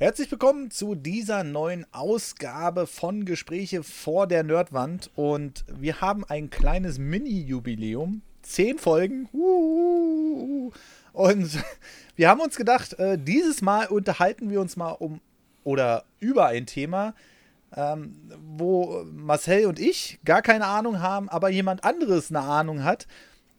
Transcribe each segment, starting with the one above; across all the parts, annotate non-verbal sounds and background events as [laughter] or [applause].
Herzlich willkommen zu dieser neuen Ausgabe von Gespräche vor der Nerdwand. Und wir haben ein kleines Mini-Jubiläum. Zehn Folgen. Und [laughs] wir haben uns gedacht, äh, dieses Mal unterhalten wir uns mal um oder über ein Thema, ähm, wo Marcel und ich gar keine Ahnung haben, aber jemand anderes eine Ahnung hat.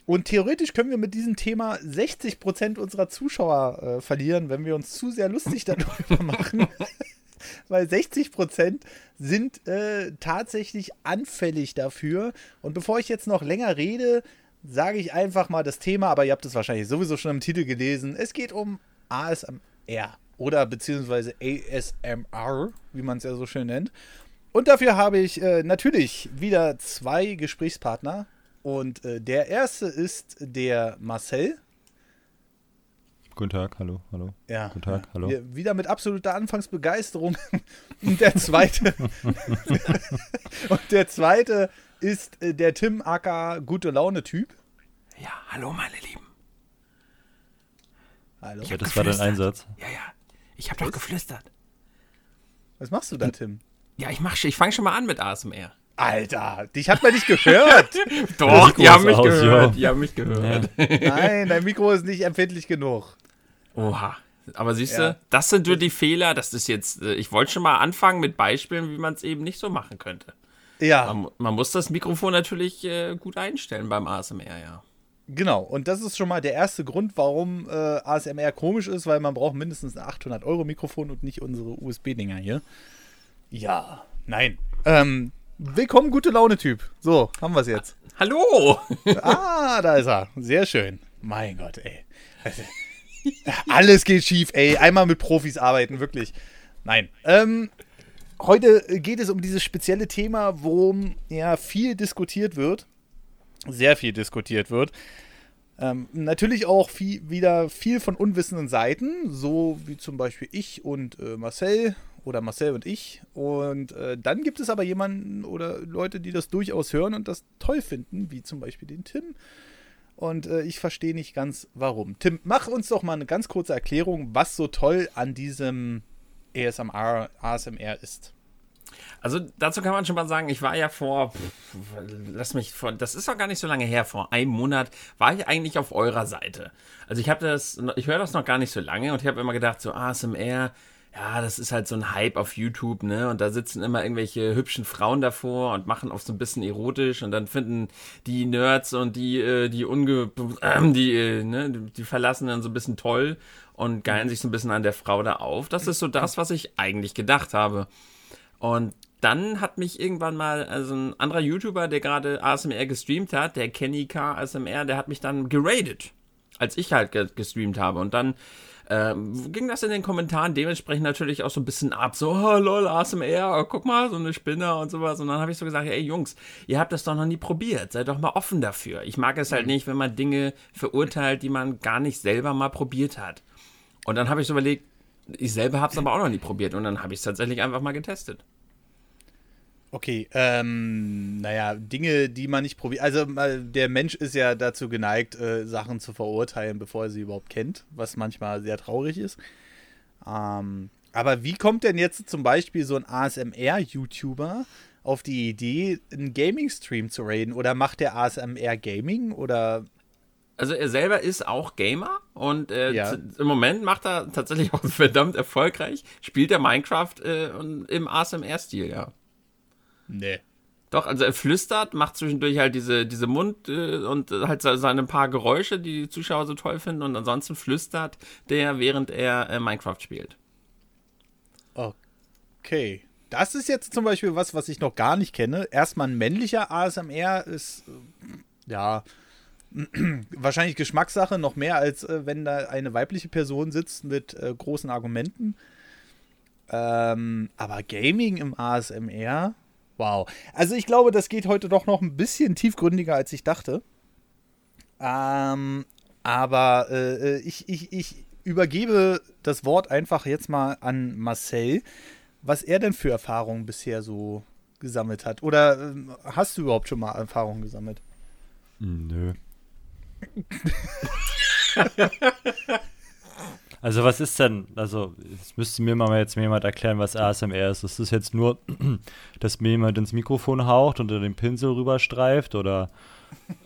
Und theoretisch können wir mit diesem Thema 60% unserer Zuschauer äh, verlieren, wenn wir uns zu sehr lustig [laughs] darüber machen. [laughs] Weil 60% sind äh, tatsächlich anfällig dafür. Und bevor ich jetzt noch länger rede, sage ich einfach mal das Thema, aber ihr habt es wahrscheinlich sowieso schon im Titel gelesen. Es geht um ASMR oder beziehungsweise ASMR, wie man es ja so schön nennt. Und dafür habe ich äh, natürlich wieder zwei Gesprächspartner. Und äh, der erste ist der Marcel. Guten Tag, hallo, hallo. Ja. Guten Tag, hallo. Wir, wieder mit absoluter Anfangsbegeisterung. [laughs] Und der zweite. [laughs] und der zweite ist äh, der Tim aka gute Laune Typ. Ja, hallo meine Lieben. Hallo. Ja, das war dein. Einsatz. Ja, ja. Ich habe doch geflüstert. Was machst du da, Tim? Ja, ich mach, ich fange schon mal an mit ASMR. Alter, dich hat man nicht gehört. [laughs] Doch, die haben mich aus, gehört. ja. Die haben mich gehört. [laughs] Nein, dein Mikro ist nicht empfindlich genug. Oha. Aber siehst Ja. du, das sind nur die Fehler. Das ist jetzt, äh, ich wollte schon mal anfangen mit Beispielen, wie man es eben nicht so machen könnte. Ja, Man, man muss das Mikrofon natürlich äh, gut einstellen beim ASMR, ja. genau. Und das ist schon mal der erste Grund, warum äh, ASMR komisch ist, weil man braucht mindestens ein 800 Euro Mikrofon und nicht unsere USB-Dinger hier. Ja, nein. Ähm, willkommen, gute Laune-Typ. So, haben wir es jetzt. Hallo! Ah, da ist er. Sehr schön. Mein Gott, ey. Also, Alles geht schief, ey. Einmal mit Profis arbeiten, wirklich. Nein. Ähm, heute geht es um dieses spezielle Thema, worum ja viel diskutiert wird. Sehr viel diskutiert wird. Ähm, natürlich auch viel, wieder viel von unwissenden Seiten, so wie zum Beispiel ich und äh, Marcel oder Marcel und ich. Und äh, dann gibt es aber jemanden oder Leute, die das durchaus hören und das toll finden, wie zum Beispiel den Tim. Und äh, ich verstehe nicht ganz, warum. Tim, mach uns doch mal eine ganz kurze Erklärung, was so toll an diesem ASMR, ASMR ist. Also dazu kann man schon mal sagen, ich war ja vor, pff, lass mich vor, das ist doch gar nicht so lange her, vor einem Monat war ich eigentlich auf eurer Seite. Also ich habe das, ich höre das noch gar nicht so lange und ich habe immer gedacht, so ASMR, ja, das ist halt so ein Hype auf YouTube, ne? Und da sitzen immer irgendwelche hübschen Frauen davor und machen auch so ein bisschen erotisch und dann finden die Nerds und die, äh, die unge, äh, [clears throat] die, äh, ne, die verlassen dann so ein bisschen toll und geilen sich so ein bisschen an der Frau da auf. Das ist so das, was ich eigentlich gedacht habe. Und dann hat mich irgendwann mal, also ein anderer YouTuber, der gerade ASMR gestreamt hat, der Kenny K. ASMR, der hat mich dann geradet, als ich halt ge gestreamt habe. Und dann ähm, ging das in den Kommentaren dementsprechend natürlich auch so ein bisschen ab. So, oh, lol, ASMR, oh, guck mal, so eine Spinne und sowas. Und dann habe ich so gesagt, ey Jungs, ihr habt das doch noch nie probiert. Seid doch mal offen dafür. Ich mag es halt nicht, wenn man Dinge verurteilt, die man gar nicht selber mal probiert hat. Und dann habe ich so überlegt, ich selber habe es aber auch noch nie probiert. Und dann habe ich es tatsächlich einfach mal getestet. Okay, ähm, naja, Dinge, die man nicht probiert. Also, der Mensch ist ja dazu geneigt, äh, Sachen zu verurteilen, bevor er sie überhaupt kennt, was manchmal sehr traurig ist. Ähm, aber wie kommt denn jetzt zum Beispiel so ein ASMR-YouTuber auf die Idee, einen Gaming-Stream zu raiden? Oder macht der ASMR Gaming? Oder. Also er selber ist auch Gamer und äh, Ja. im Moment macht er tatsächlich auch [laughs] verdammt erfolgreich. Spielt er Minecraft äh, im ASMR-Stil, ja. Nee. Doch, also er flüstert, macht zwischendurch halt diese, diese Mund- äh, und halt se- seine paar Geräusche, die die Zuschauer so toll finden und ansonsten flüstert der, während er äh, Minecraft spielt. Okay. Das ist jetzt zum Beispiel was, was ich noch gar nicht kenne. Erstmal ein männlicher ASMR ist, äh, ja, [clears throat] wahrscheinlich Geschmackssache noch mehr, als äh, wenn da eine weibliche Person sitzt mit äh, großen Argumenten. Ähm, aber Gaming im ASMR, wow. Also ich glaube, das geht heute doch noch ein bisschen tiefgründiger, als ich dachte. Ähm, aber äh, ich, ich, ich übergebe das Wort einfach jetzt mal an Marcel, was er denn für Erfahrungen bisher so gesammelt hat. Oder ähm, hast du überhaupt schon mal Erfahrungen gesammelt? Hm, Nö. [laughs] Also was ist denn, also jetzt müsste mir mal jetzt jemand erklären, was ASMR ist. Ist das jetzt nur, [clears throat] dass mir jemand ins Mikrofon haucht und den Pinsel rüberstreift oder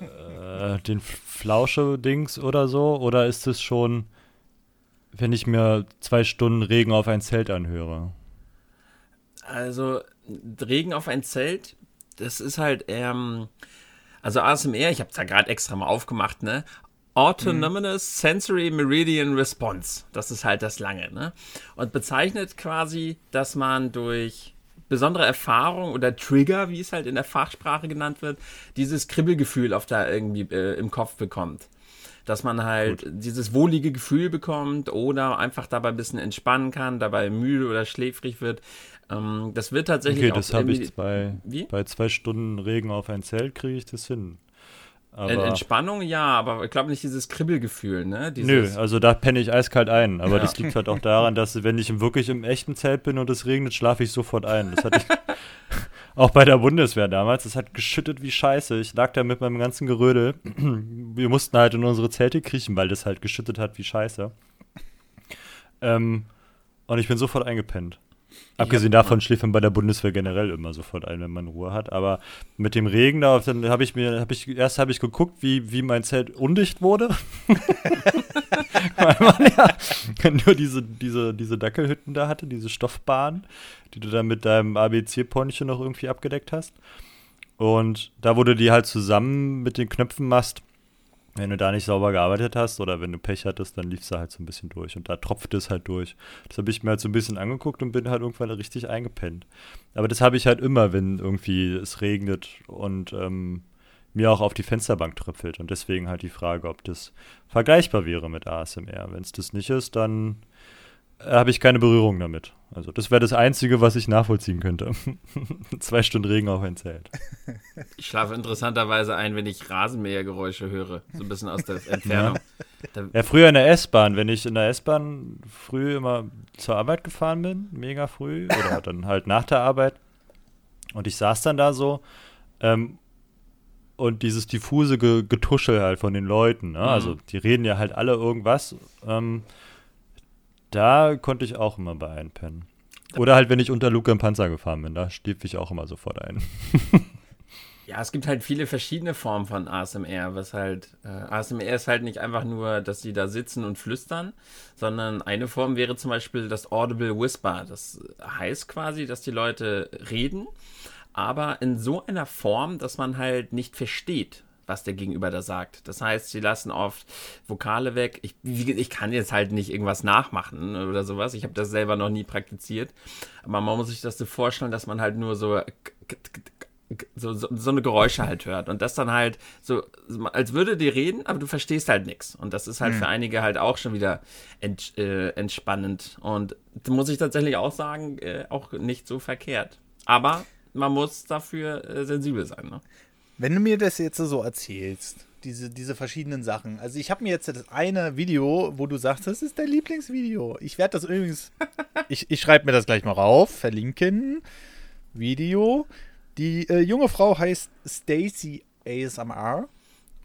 äh, den Flausche-Dings oder so? Oder ist es schon, wenn ich mir zwei Stunden Regen auf ein Zelt anhöre? Also Regen auf ein Zelt, das ist halt, ähm, also ASMR, ich habe es da gerade extra mal aufgemacht, ne? Autonomous Sensory Meridian Response. Das ist halt das Lange, ne? Und bezeichnet quasi, dass man durch besondere Erfahrung oder Trigger, wie es halt in der Fachsprache genannt wird, dieses Kribbelgefühl auf da irgendwie äh, im Kopf bekommt. Dass man halt Gut. dieses wohlige Gefühl bekommt oder einfach dabei ein bisschen entspannen kann, dabei müde oder schläfrig wird. Ähm, das wird tatsächlich. Okay, das habe ich bei, bei zwei Stunden Regen auf ein Zelt, kriege ich das hin. Aber Entspannung, ja, aber ich glaube nicht dieses Kribbelgefühl, ne? Dieses Nö, also da penne ich eiskalt ein. Aber ja. das liegt halt auch daran, dass wenn ich wirklich im echten Zelt bin und es regnet, schlafe ich sofort ein. Das hatte ich [laughs] auch bei der Bundeswehr damals. Es hat geschüttet wie Scheiße. Ich lag da mit meinem ganzen Gerödel. [clears throat] Wir mussten halt in unsere Zelte kriechen, weil das halt geschüttet hat wie Scheiße. Ähm, und ich bin sofort eingepennt. Abgesehen davon schläft man bei der Bundeswehr generell immer sofort ein, wenn man Ruhe hat. Aber mit dem Regen da, dann habe ich mir, habe ich, erst habe ich geguckt, wie, wie mein Zelt undicht wurde. [laughs] Weil man ja nur diese, diese, diese Dackelhütten da hatte, diese Stoffbahn, die du dann mit deinem ABC-Poncho noch irgendwie abgedeckt hast. Und da wurde die halt zusammen mit den Knöpfen machst, wenn du da nicht sauber gearbeitet hast oder wenn du Pech hattest, dann lief es halt so ein bisschen durch und da tropfte es halt durch. Das habe ich mir halt so ein bisschen angeguckt und bin halt irgendwann richtig eingepennt. Aber das habe ich halt immer, wenn irgendwie es regnet und ähm, mir auch auf die Fensterbank tröpfelt. Und deswegen halt die Frage, ob das vergleichbar wäre mit ASMR. Wenn es das nicht ist, dann äh, habe ich keine Berührung damit. Also das wäre das Einzige, was ich nachvollziehen könnte. [laughs] Zwei Stunden Regen auf ein Zelt. Ich schlafe interessanterweise ein, wenn ich Rasenmähergeräusche höre. So ein bisschen aus der Entfernung. Ja, ja früher in der S-Bahn. Wenn ich in der S-Bahn früh immer zur Arbeit gefahren bin, mega früh, oder [laughs] dann halt nach der Arbeit. Und ich saß dann da so ähm, und dieses diffuse Getuschel halt von den Leuten. Ne? Also mhm. die reden ja halt alle irgendwas. Ähm, da konnte ich auch immer bei einpennen. Oder halt, wenn ich unter Luke im Panzer gefahren bin, da stief ich auch immer sofort ein. [laughs] ja, es gibt halt viele verschiedene Formen von ASMR, was halt, äh, ASMR ist halt nicht einfach nur, dass sie da sitzen und flüstern, sondern eine Form wäre zum Beispiel das Audible Whisper. Das heißt quasi, dass die Leute reden, aber in so einer Form, dass man halt nicht versteht, was der Gegenüber da sagt. Das heißt, sie lassen oft Vokale weg. Ich, ich kann jetzt halt nicht irgendwas nachmachen oder sowas. Ich habe das selber noch nie praktiziert. Aber man muss sich das so vorstellen, dass man halt nur so so, so, so, eine Geräusche halt hört. Und das dann halt so, als würde die reden, aber du verstehst halt nichts. Und das ist halt mhm. für einige halt auch schon wieder ent, äh, entspannend. Und muss ich tatsächlich auch sagen, äh, auch nicht so verkehrt. Aber man muss dafür äh, sensibel sein. Ne? Wenn du mir das jetzt so erzählst, diese, diese verschiedenen Sachen. Also ich habe mir jetzt das eine Video, wo du sagst, das ist dein Lieblingsvideo. Ich werde das übrigens, [laughs] ich, ich schreibe mir das gleich mal rauf, verlinken. Video. Die äh, junge Frau heißt Stacy ASMR.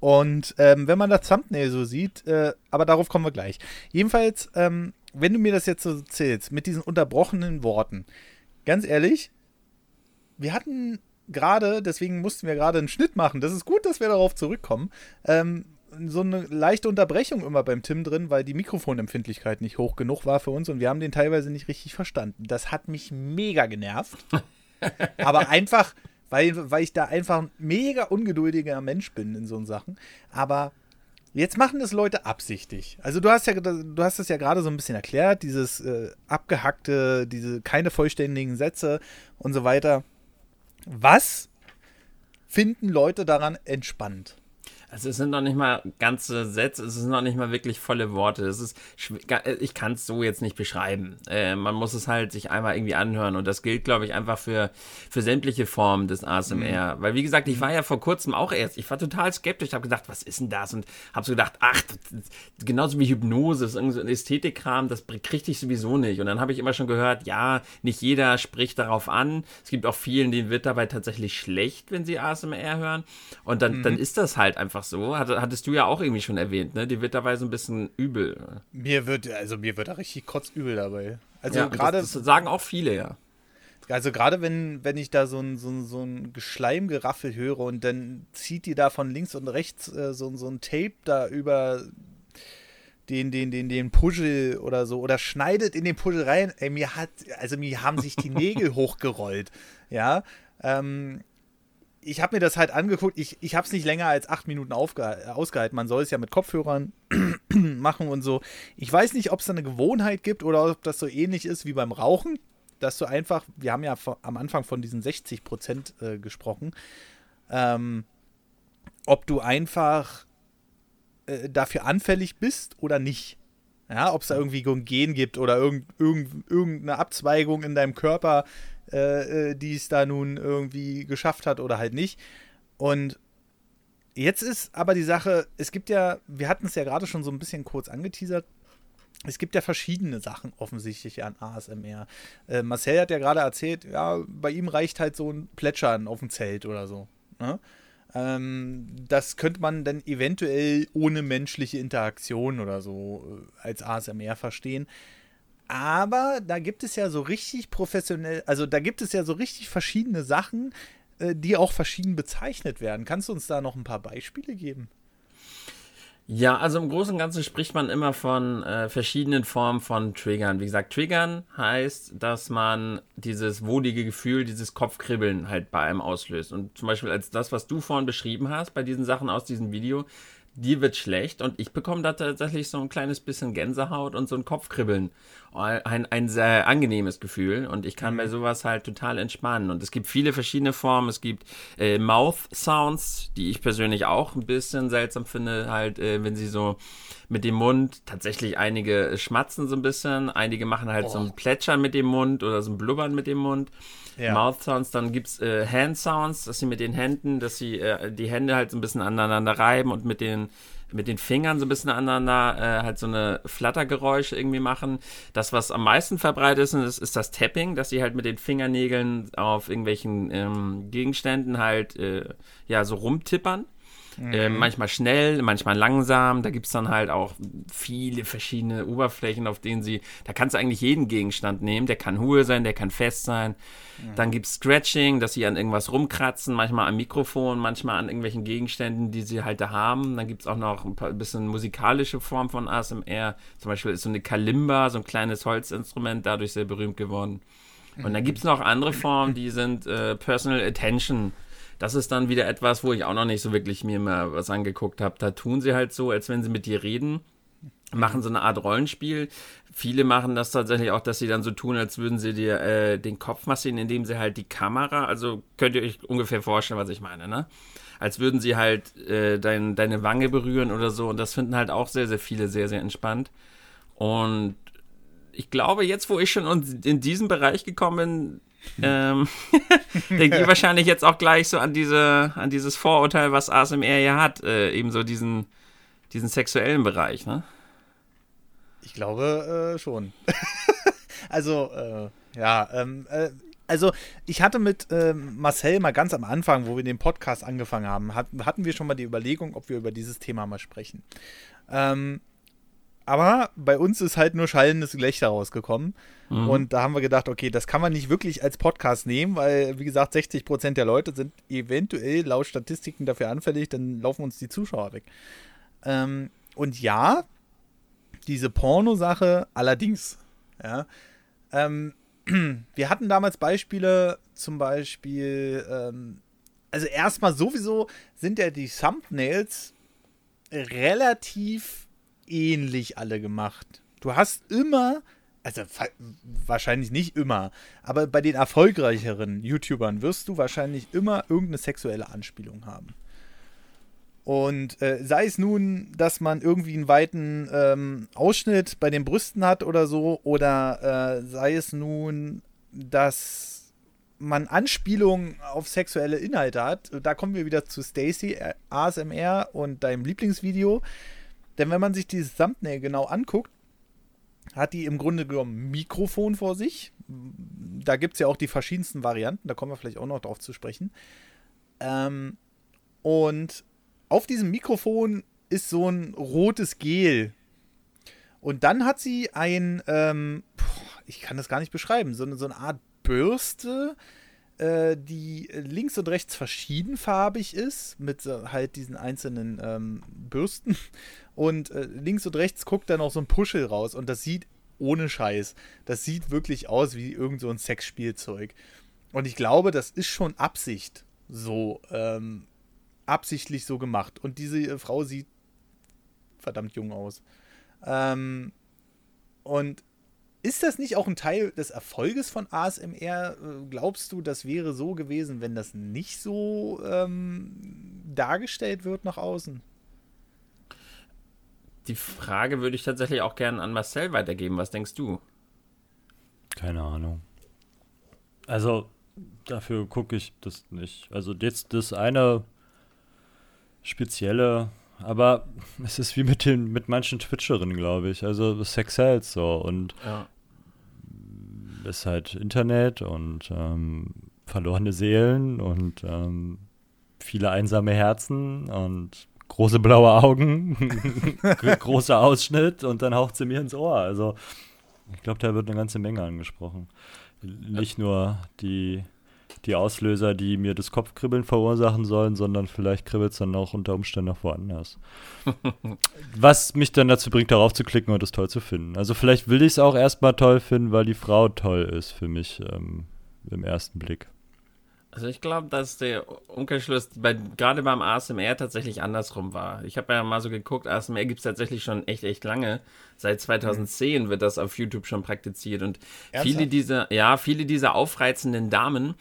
Und ähm, wenn man das Thumbnail so sieht, äh, aber darauf kommen wir gleich. Jedenfalls, ähm, wenn du mir das jetzt so erzählst, mit diesen unterbrochenen Worten, ganz ehrlich, wir hatten gerade, deswegen mussten wir gerade einen Schnitt machen. Das ist gut, dass wir darauf zurückkommen. Ähm, so eine leichte Unterbrechung immer beim Tim drin, weil die Mikrofonempfindlichkeit nicht hoch genug war für uns und wir haben den teilweise nicht richtig verstanden. Das hat mich mega genervt. [laughs] Aber einfach, weil, weil ich da einfach ein mega ungeduldiger Mensch bin in so Sachen. Aber jetzt machen das Leute absichtlich. Also du hast ja, du hast es ja gerade so ein bisschen erklärt, dieses äh, abgehackte, diese keine vollständigen Sätze und so weiter. Was finden Leute daran entspannt? Also es sind noch nicht mal ganze Sätze, es sind noch nicht mal wirklich volle Worte. Es ist, ich kann es so jetzt nicht beschreiben. Äh, man muss es halt sich einmal irgendwie anhören und das gilt, glaube ich, einfach für, für sämtliche Formen des ASMR. Mhm. Weil wie gesagt, ich war ja vor kurzem auch erst, ich war total skeptisch, habe gedacht, was ist denn das? Und habe so gedacht, ach, genauso wie Hypnose, ist irgendwie so ein Ästhetikkram, das kriege ich sowieso nicht. Und dann habe ich immer schon gehört, ja, nicht jeder spricht darauf an. Es gibt auch vielen, denen wird dabei tatsächlich schlecht, wenn sie ASMR hören. Und dann, mhm. dann ist das halt einfach so. hattest du ja auch irgendwie schon erwähnt, ne? Die wird dabei so ein bisschen übel. Mir wird, also mir wird da richtig kotzübel dabei. Also ja, gerade. Das, das, sagen auch viele, ja. Also gerade wenn, wenn ich da so ein, so, ein, so ein Geschleimgeraffel höre und dann zieht die da von links und rechts äh, so, so ein Tape da über den, den, den, den Puschel oder so oder schneidet in den Puschel rein. Ey, mir hat, also mir haben sich die [laughs] Nägel hochgerollt. Ja. Ähm, ich habe mir das halt angeguckt. Ich, ich habe es nicht länger als acht Minuten ausgehalten. Man soll es ja mit Kopfhörern [clears throat] machen und so. Ich weiß nicht, ob es da eine Gewohnheit gibt oder ob das so ähnlich ist wie beim Rauchen, dass du einfach, wir haben ja am Anfang von diesen 60 Prozent äh, gesprochen, ähm, ob du einfach äh, dafür anfällig bist oder nicht. Ja, ob es da irgendwie ein Gen gibt oder irgend, irgend, irgendeine Abzweigung in deinem Körper, äh, äh, die es da nun irgendwie geschafft hat oder halt nicht. Und jetzt ist aber die Sache, es gibt ja, wir hatten es ja gerade schon so ein bisschen kurz angeteasert, es gibt ja verschiedene Sachen offensichtlich an ASMR. Äh, Marcel hat ja gerade erzählt, ja, bei ihm reicht halt so ein Plätschern auf dem Zelt oder so. Ne? Ähm, das könnte man dann eventuell ohne menschliche Interaktion oder so äh, als ASMR verstehen. Aber da gibt es ja so richtig professionell, also da gibt es ja so richtig verschiedene Sachen, äh, die auch verschieden bezeichnet werden. Kannst du uns da noch ein paar Beispiele geben? Ja, also im Großen und Ganzen spricht man immer von äh, verschiedenen Formen von Triggern. Wie gesagt, Triggern heißt, dass man dieses wohlige Gefühl, dieses Kopfkribbeln halt bei einem auslöst. Und zum Beispiel als das, was du vorhin beschrieben hast, bei diesen Sachen aus diesem Video, die wird schlecht und ich bekomme da tatsächlich so ein kleines bisschen Gänsehaut und so ein Kopfkribbeln. Ein, ein sehr angenehmes Gefühl und ich kann mhm. bei sowas halt total entspannen. Und es gibt viele verschiedene Formen. Es gibt äh, Mouth Sounds, die ich persönlich auch ein bisschen seltsam finde, halt, äh, wenn sie so mit dem Mund, tatsächlich einige schmatzen so ein bisschen, einige machen halt oh. so ein Plätschern mit dem Mund oder so ein Blubbern mit dem Mund ja. Mouth Sounds, dann gibt es äh, Hand Sounds, dass sie mit den Händen, dass sie äh, die Hände halt so ein bisschen aneinander reiben und mit den mit den Fingern so ein bisschen aneinander äh, halt so eine Flattergeräusche irgendwie machen. Das, was am meisten verbreitet ist, ist, ist das Tapping, dass sie halt mit den Fingernägeln auf irgendwelchen ähm, Gegenständen halt äh, ja so rumtippern. Mhm. Äh, manchmal schnell, manchmal langsam. Da gibt es dann halt auch viele verschiedene Oberflächen, auf denen sie. Da kannst du eigentlich jeden Gegenstand nehmen. Der kann hohl sein, der kann fest sein. Mhm. Dann gibt es Scratching, dass sie an irgendwas rumkratzen, manchmal am Mikrofon, manchmal an irgendwelchen Gegenständen, die sie halt da haben. Dann gibt es auch noch ein, paar, ein bisschen musikalische Form von ASMR. Zum Beispiel ist so eine Kalimba, so ein kleines Holzinstrument, dadurch sehr berühmt geworden. Und dann mhm. gibt es noch andere Formen, die sind äh, Personal Attention das ist dann wieder etwas, wo ich auch noch nicht so wirklich mir mal was angeguckt habe. Da tun sie halt so, als wenn sie mit dir reden, machen so eine Art Rollenspiel. Viele machen das tatsächlich auch, dass sie dann so tun, als würden sie dir äh, den Kopf massieren, indem sie halt die Kamera, also könnt ihr euch ungefähr vorstellen, was ich meine, ne? Als würden sie halt äh, dein, deine Wange berühren oder so. Und das finden halt auch sehr, sehr viele sehr, sehr entspannt. Und ich glaube, jetzt, wo ich schon in diesen Bereich gekommen bin, ähm, [laughs] [laughs] denkt ihr wahrscheinlich jetzt auch gleich so an diese, an dieses Vorurteil, was ASMR ja hat, äh, eben so diesen, diesen sexuellen Bereich, ne? Ich glaube äh, schon. [laughs] also, äh, ja, ähm, äh, also ich hatte mit ähm, Marcel mal ganz am Anfang, wo wir den Podcast angefangen haben, hat, hatten wir schon mal die Überlegung, ob wir über dieses Thema mal sprechen. Ähm, aber bei uns ist halt nur schallendes Gelächter rausgekommen. Mhm. Und da haben wir gedacht, okay, das kann man nicht wirklich als Podcast nehmen, weil, wie gesagt, 60 Prozent der Leute sind eventuell laut Statistiken dafür anfällig, dann laufen uns die Zuschauer weg. Ähm, und ja, diese Porno-Sache allerdings, ja. Ähm, [clears throat] wir hatten damals Beispiele, zum Beispiel, ähm, also erstmal sowieso sind ja die Thumbnails relativ ähnlich alle gemacht. Du hast immer, also wahrscheinlich nicht immer, aber bei den erfolgreicheren YouTubern wirst du wahrscheinlich immer irgendeine sexuelle Anspielung haben. Und äh, sei es nun, dass man irgendwie einen weiten ähm, Ausschnitt bei den Brüsten hat oder so, oder äh, sei es nun, dass man Anspielungen auf sexuelle Inhalte hat. Da kommen wir wieder zu Stacy äh, ASMR und deinem Lieblingsvideo. Denn wenn man sich dieses Thumbnail genau anguckt, hat die im Grunde genommen Mikrofon vor sich. Da gibt es ja auch die verschiedensten Varianten, da kommen wir vielleicht auch noch drauf zu sprechen. Ähm, und auf diesem Mikrofon ist so ein rotes Gel. Und dann hat sie ein, ähm, ich kann das gar nicht beschreiben, so eine, so eine Art Bürste, äh, die links und rechts verschiedenfarbig ist, mit halt diesen einzelnen ähm, Bürsten. Und äh, links und rechts guckt dann auch so ein Puschel raus. Und das sieht ohne Scheiß. Das sieht wirklich aus wie irgend so ein Sexspielzeug. Und ich glaube, das ist schon Absicht so, ähm, absichtlich so gemacht. Und diese äh, Frau sieht verdammt jung aus. Ähm, und ist das nicht auch ein Teil des Erfolges von ASMR? Äh, glaubst du, das wäre so gewesen, wenn das nicht so ähm, dargestellt wird nach außen? Die Frage würde ich tatsächlich auch gerne an Marcel weitergeben. Was denkst du? Keine Ahnung. Also, dafür gucke ich das nicht. Also, jetzt das eine spezielle, aber [laughs] es ist wie mit den mit manchen Twitcherinnen, glaube ich. Also, Sex sells so und Ja. Ist halt Internet und ähm, verlorene Seelen und ähm, viele einsame Herzen und große blaue Augen, [laughs] großer Ausschnitt und dann haucht sie mir ins Ohr. Also ich glaube, da wird eine ganze Menge angesprochen. Nicht nur die, die Auslöser, die mir das Kopfkribbeln verursachen sollen, sondern vielleicht kribbelt es dann auch unter Umständen noch woanders. [laughs] Was mich dann dazu bringt, darauf zu klicken und es toll zu finden. Also vielleicht will ich es auch erstmal toll finden, weil die Frau toll ist für mich ähm, im ersten Blick. Also ich glaube, dass der Umkehrschluss bei, gerade beim ASMR tatsächlich andersrum war. Ich habe ja mal so geguckt, ASMR gibt es tatsächlich schon echt, echt lange. Seit 2010 wird das auf YouTube schon praktiziert. Und viele Ernsthaft? dieser, ja, viele dieser aufreizenden Damen,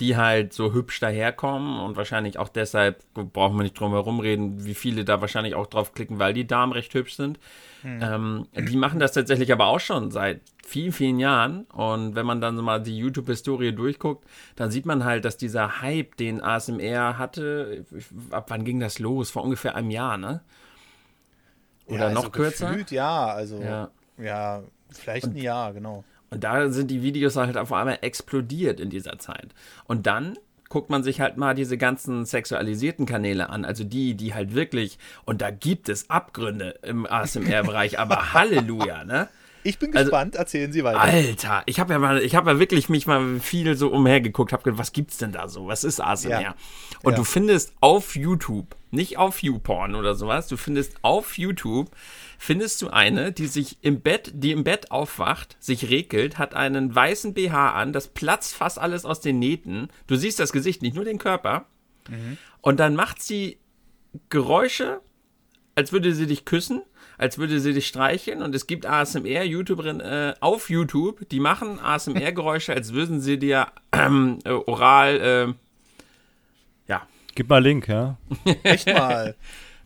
die halt so hübsch daherkommen und wahrscheinlich auch deshalb, brauchen wir nicht drum herum reden, wie viele da wahrscheinlich auch drauf klicken, weil die Damen recht hübsch sind. Ähm, die machen das tatsächlich aber auch schon seit vielen, vielen Jahren. Und wenn man dann so mal die YouTube-Historie durchguckt, dann sieht man halt, dass dieser Hype, den ASMR hatte, ab wann ging das los? Vor ungefähr einem Jahr, ne? Oder Ja, noch also kürzer? Gefühlt, ja, also Ja. ja, vielleicht ein Jahr, genau. Und da sind die Videos halt auf einmal explodiert in dieser Zeit. Und dann guckt man sich halt mal diese ganzen sexualisierten Kanäle an, also die, die halt wirklich, und da gibt es Abgründe im ASMR-Bereich, aber [laughs] Halleluja, ne? Ich bin Also- gespannt, erzählen Sie weiter. Alter, ich habe ja mal, ich habe ja wirklich mich mal viel so umhergeguckt, habe gedacht, was gibt's denn da so? Was ist ASMR? Ja. Und Ja. du findest auf YouTube, nicht auf YouPorn oder sowas, du findest auf YouTube findest du eine, die sich im Bett, die im Bett aufwacht, sich regelt, hat einen weißen BH an, das platzt fast alles aus den Nähten. Du siehst das Gesicht, nicht nur den Körper. Und dann macht sie Geräusche, als würde sie dich küssen, als würde sie dich streicheln und es gibt ASMR YouTuberin äh, auf YouTube, die machen ASMR Geräusche, als würden sie dir ähm, äh, oral äh, ja, Gib mal Link, ja? [laughs] Echt mal.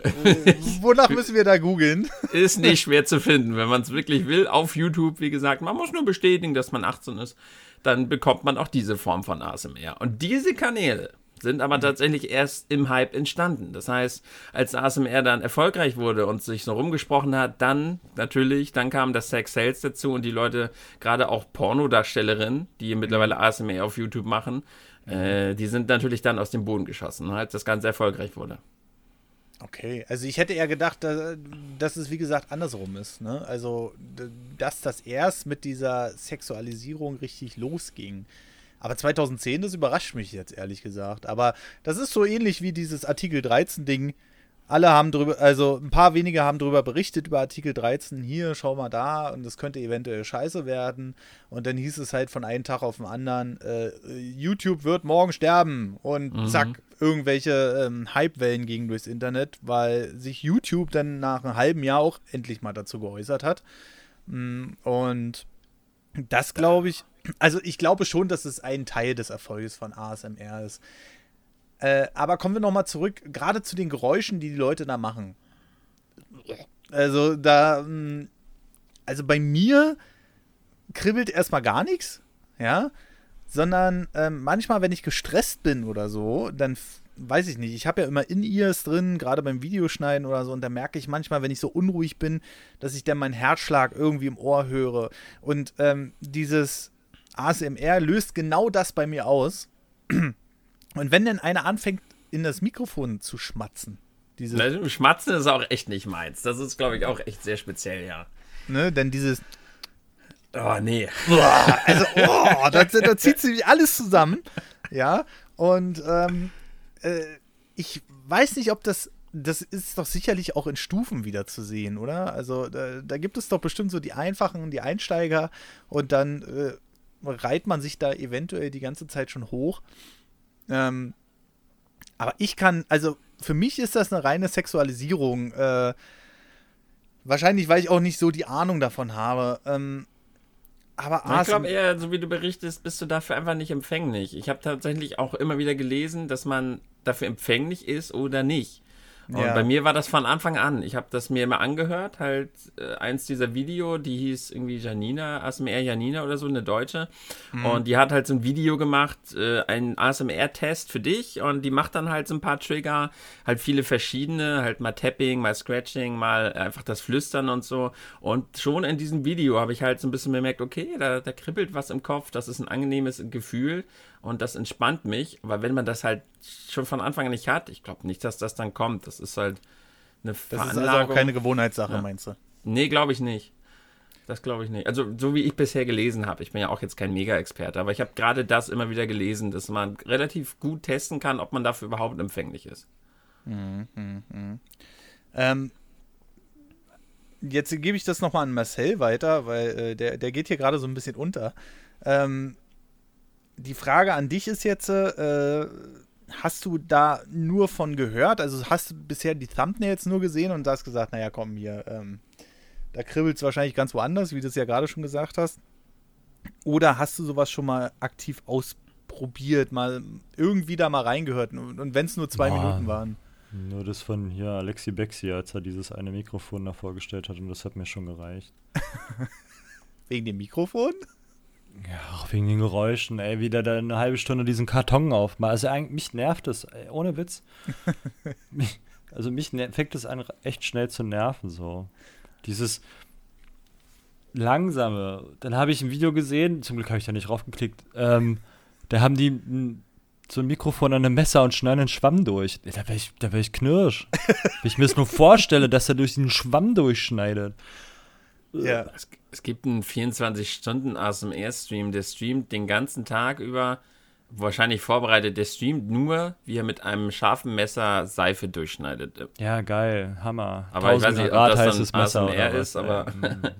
[laughs] Wonach müssen wir da googeln? ist nicht schwer zu finden, wenn man es wirklich will auf YouTube, wie gesagt, man muss nur bestätigen, dass man 18 ist, dann bekommt man auch diese Form von ASMR und diese Kanäle sind aber tatsächlich erst im Hype entstanden. Das heißt, als ASMR dann erfolgreich wurde und sich so rumgesprochen hat, dann natürlich, dann kam das Sex Sales dazu und die Leute, gerade auch Pornodarstellerinnen, die mittlerweile ASMR auf YouTube machen, äh, die sind natürlich dann aus dem Boden geschossen, als das Ganze erfolgreich wurde. Okay, also ich hätte eher gedacht, da- dass es wie gesagt andersrum ist. Ne? Also, dass das erst mit dieser Sexualisierung richtig losging. Aber 2010, das überrascht mich jetzt ehrlich gesagt. Aber das ist so ähnlich wie dieses Artikel 13-Ding. Alle haben drüber, also ein paar wenige haben drüber berichtet über Artikel 13. Hier, schau mal da, und das könnte eventuell scheiße werden. Und dann hieß es halt von einem Tag auf den anderen, äh, YouTube wird morgen sterben. Und zack, irgendwelche ähm, Hypewellen gingen durchs Internet, weil sich YouTube dann nach einem halben Jahr auch endlich mal dazu geäußert hat. Mm, Und das glaube ich, also ich glaube schon, dass es ein Teil des Erfolges von ASMR ist. Äh, aber kommen wir nochmal zurück, gerade zu den Geräuschen, die die Leute da machen. Also da, mh, also bei mir kribbelt erstmal gar nichts, ja, sondern ähm, manchmal, wenn ich gestresst bin oder so, dann weiß ich nicht, ich habe ja immer In-Ears drin, gerade beim Videoschneiden oder so, und da merke ich manchmal, wenn ich so unruhig bin, dass ich dann meinen Herzschlag irgendwie im Ohr höre. Und ähm, dieses ASMR löst genau das bei mir aus. [clears throat] Und wenn dann einer anfängt, in das Mikrofon zu schmatzen, Dieses, Also, Schmatzen ist auch echt nicht meins. Das ist, glaube ich, auch echt sehr speziell, ja. ne, denn dieses, Oh, nee. [laughs] Boah, also, oh, da, da zieht sich alles zusammen. Ja, und ähm, äh, ich weiß nicht, ob das, das ist doch sicherlich auch in Stufen wieder zu sehen, oder? Also, da, da gibt es doch bestimmt so die Einfachen, die Einsteiger und dann äh, reiht man sich da eventuell die ganze Zeit schon hoch. Ähm, aber ich kann, also für mich ist das eine reine Sexualisierung. Äh, wahrscheinlich, weil ich auch nicht so die Ahnung davon habe. Ähm, aber Ich glaube eher, so wie du berichtest, bist du dafür einfach nicht empfänglich. Ich habe tatsächlich auch immer wieder gelesen, dass man dafür empfänglich ist oder nicht. Und Ja. bei mir war das von Anfang an. Ich habe das mir immer angehört, halt äh, eins dieser Video, die hieß irgendwie Janina, ASMR Janina oder so, eine Deutsche. Und die hat halt so ein Video gemacht, äh, ein ASMR-Test für dich und die macht dann halt so ein paar Trigger, halt viele verschiedene, halt mal Tapping, mal Scratching, mal einfach das Flüstern und so. Und schon in diesem Video habe ich halt so ein bisschen bemerkt, okay, da, da kribbelt was im Kopf, das ist ein angenehmes Gefühl und das entspannt mich. Aber wenn man das halt schon von Anfang an nicht hat, ich glaube nicht, dass das dann kommt. Das ist halt eine Das ist also Veranlagung. auch keine Gewohnheitssache, Ja. meinst du? Nee, glaube ich nicht. Das glaube ich nicht. Also, so wie ich bisher gelesen habe, ich bin ja auch jetzt kein Mega-Experte, aber ich habe gerade das immer wieder gelesen, dass man relativ gut testen kann, ob man dafür überhaupt empfänglich ist. Ähm, jetzt gebe ich das nochmal an Marcel weiter, weil äh, der, der geht hier gerade so ein bisschen unter. Ähm, die Frage an dich ist jetzt, äh, hast du da nur von gehört? Also hast du bisher die Thumbnails nur gesehen und hast gesagt, naja, komm hier, ähm, da kribbelt es wahrscheinlich ganz woanders, wie du es ja gerade schon gesagt hast. Oder hast du sowas schon mal aktiv ausprobiert, mal irgendwie da mal reingehört und, und wenn es nur zwei Boah. Minuten waren? Nur das von hier Alexi Bexi, als er dieses eine Mikrofon da vorgestellt hat und das hat mir schon gereicht. [laughs] Wegen dem Mikrofon? Ja, auch wegen den Geräuschen, ey, wie der da eine halbe Stunde diesen Karton aufmacht. Also eigentlich, mich nervt das, ey, ohne Witz. [laughs] mich, also mich fängt das an, echt schnell zu nerven, so. Dieses langsame. Dann habe ich ein Video gesehen, zum Glück habe ich da nicht draufgeklickt, ähm, da haben die so ein Mikrofon an einem Messer und schneiden einen Schwamm durch. Da wäre ich, da wär ich knirsch. [laughs] Wenn ich mir das nur vorstelle, dass er durch den Schwamm durchschneidet. Ja. Es, es gibt einen 24-Stunden-ASMR-Stream, der streamt den ganzen Tag über, wahrscheinlich vorbereitet, der streamt nur, wie er mit einem scharfen Messer Seife durchschneidet. Ja, geil, Hammer. Aber ich weiß 1000 nicht, ob Grad das dann ASMR ist, aber- ey. [laughs]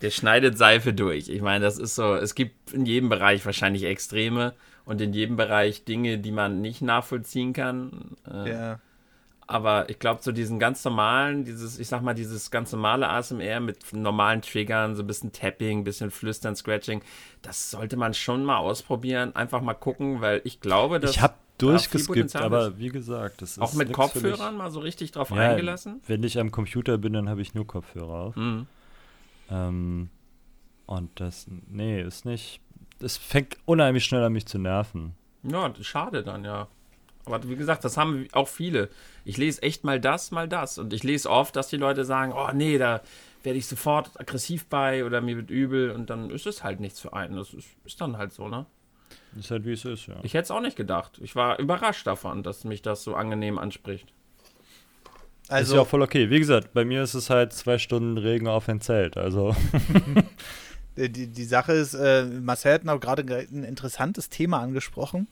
Der schneidet Seife durch. Ich meine, das ist so, es gibt in jedem Bereich wahrscheinlich Extreme und in jedem Bereich Dinge, die man nicht nachvollziehen kann. Äh, Ja. Aber ich glaube, so diesen ganz normalen, dieses, ich sag mal, dieses ganz normale ASMR mit normalen Triggern, so ein bisschen Tapping, ein bisschen Flüstern, Scratching, das sollte man schon mal ausprobieren. Einfach mal gucken, weil ich glaube, dass Ich habe durchgeskippt, aber wie gesagt, das ist auch mit. Kopfhörern mal so richtig drauf Ja, eingelassen. Wenn ich am Computer bin, dann habe ich nur Kopfhörer auf. Mhm. Ähm, und das, nee, ist nicht. Es fängt unheimlich schnell an, mich zu nerven. Ja, schade dann, ja. Aber wie gesagt, das haben auch viele. Ich lese echt mal das, mal das. Und ich lese oft, dass die Leute sagen, oh nee, da werde ich sofort aggressiv bei oder mir wird übel. Und dann ist es halt nichts für einen. Das ist, ist dann halt so, ne? Ist halt wie es ist, ja. Ich hätte es auch nicht gedacht. Ich war überrascht davon, dass mich das so angenehm anspricht. ist Also, ja auch voll okay. Wie gesagt, bei mir ist es halt zwei Stunden Regen auf ein Zelt. Also, [laughs] die, die Sache ist, äh, Marcel hat noch gerade ein interessantes Thema angesprochen.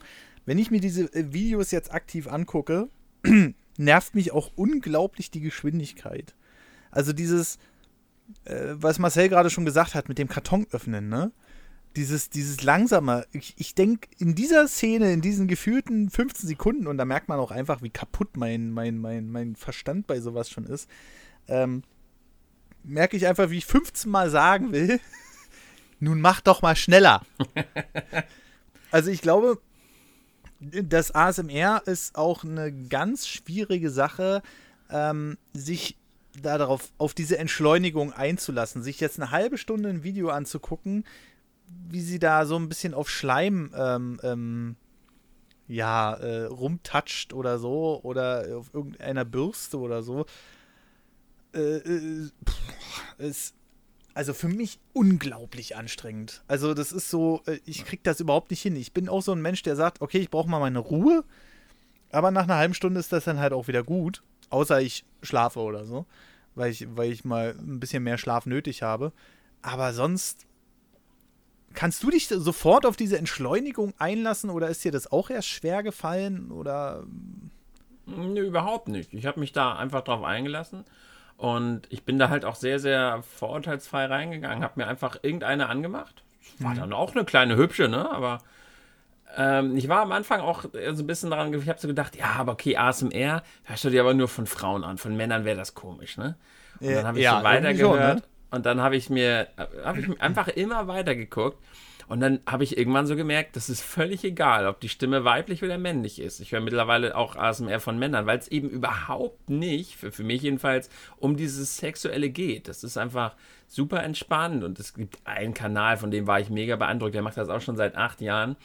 Wenn ich mir diese äh, Videos jetzt aktiv angucke, [clears throat] nervt mich auch unglaublich die Geschwindigkeit. Also dieses, äh, was Marcel gerade schon gesagt hat, mit dem Karton öffnen, ne? Dieses, dieses langsame. Ich, ich denke, in dieser Szene, in diesen gefühlten 15 Sekunden, und da merkt man auch einfach, wie kaputt mein, mein, mein, mein Verstand bei sowas schon ist, ähm, merke ich einfach, wie ich 15 Mal sagen will, [laughs] nun mach doch mal schneller. [laughs] also ich glaube, das ASMR ist auch eine ganz schwierige Sache, ähm, sich darauf, auf diese Entschleunigung einzulassen, sich jetzt eine halbe Stunde ein Video anzugucken, wie sie da so ein bisschen auf Schleim ähm, ähm, ja, äh, rumtatscht oder so oder auf irgendeiner Bürste oder so. Äh, äh, pff, ist also für mich unglaublich anstrengend. Also das ist so, äh, ich krieg das überhaupt nicht hin. Ich bin auch so ein Mensch, der sagt, okay, ich brauche mal meine Ruhe. Aber nach einer halben Stunde ist das dann halt auch wieder gut. Außer ich schlafe oder so. Weil ich, weil ich mal ein bisschen mehr Schlaf nötig habe. Aber sonst. Kannst du dich sofort auf diese Entschleunigung einlassen oder ist dir das auch erst schwer gefallen? Oder. Nee, überhaupt nicht. Ich habe mich da einfach drauf eingelassen. Und ich bin da halt auch sehr, sehr vorurteilsfrei reingegangen. Habe mir einfach irgendeine angemacht. War mhm. dann auch eine kleine hübsche, ne? Aber ähm, ich war am Anfang auch so ein bisschen daran, ich habe so gedacht, ja, aber okay, ASMR hörst du dir aber nur von Frauen an. Von Männern wäre das komisch, ne? Und dann habe ich ja, so weitergehört. Ne? Und dann habe ich mir, habe ich einfach immer weiter geguckt. Und dann habe ich irgendwann so gemerkt, das ist völlig egal, ob die Stimme weiblich oder männlich ist. Ich höre mittlerweile auch ASMR von Männern, weil es eben überhaupt nicht, für, für mich jedenfalls, um dieses Sexuelle geht. Das ist einfach super entspannend und es gibt einen Kanal, von dem war ich mega beeindruckt, der macht das auch schon seit acht Jahren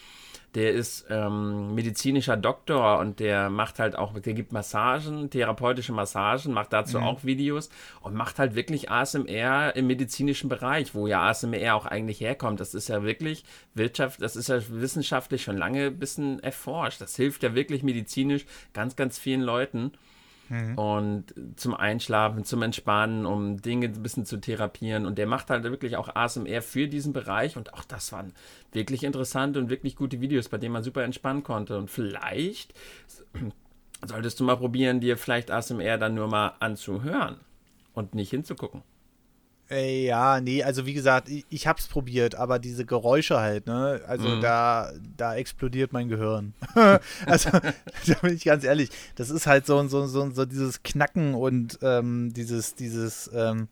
der ist ähm, medizinischer Doktor und der macht halt auch, der gibt Massagen, therapeutische Massagen, macht dazu mhm. auch Videos und macht halt wirklich ASMR im medizinischen Bereich, wo ja ASMR auch eigentlich herkommt. Das ist ja wirklich Wirtschaft, das ist ja wissenschaftlich schon lange ein bisschen erforscht. Das hilft ja wirklich medizinisch ganz, ganz vielen Leuten. Mhm. Und zum Einschlafen, zum Entspannen, um Dinge ein bisschen zu therapieren. Und der macht halt wirklich auch ASMR für diesen Bereich. Und auch das waren wirklich interessante und wirklich gute Videos, bei denen man super entspannen konnte. Und vielleicht solltest du mal probieren, dir vielleicht ASMR dann nur mal anzuhören und nicht hinzugucken. Äh, ja, nee, also wie gesagt, ich, ich hab's probiert, aber diese Geräusche halt, ne? Also mhm. da, da explodiert mein Gehirn. [laughs] also, [laughs] da bin ich ganz ehrlich, das ist halt so, so, so, so dieses Knacken und ähm, dieses, dieses, ähm,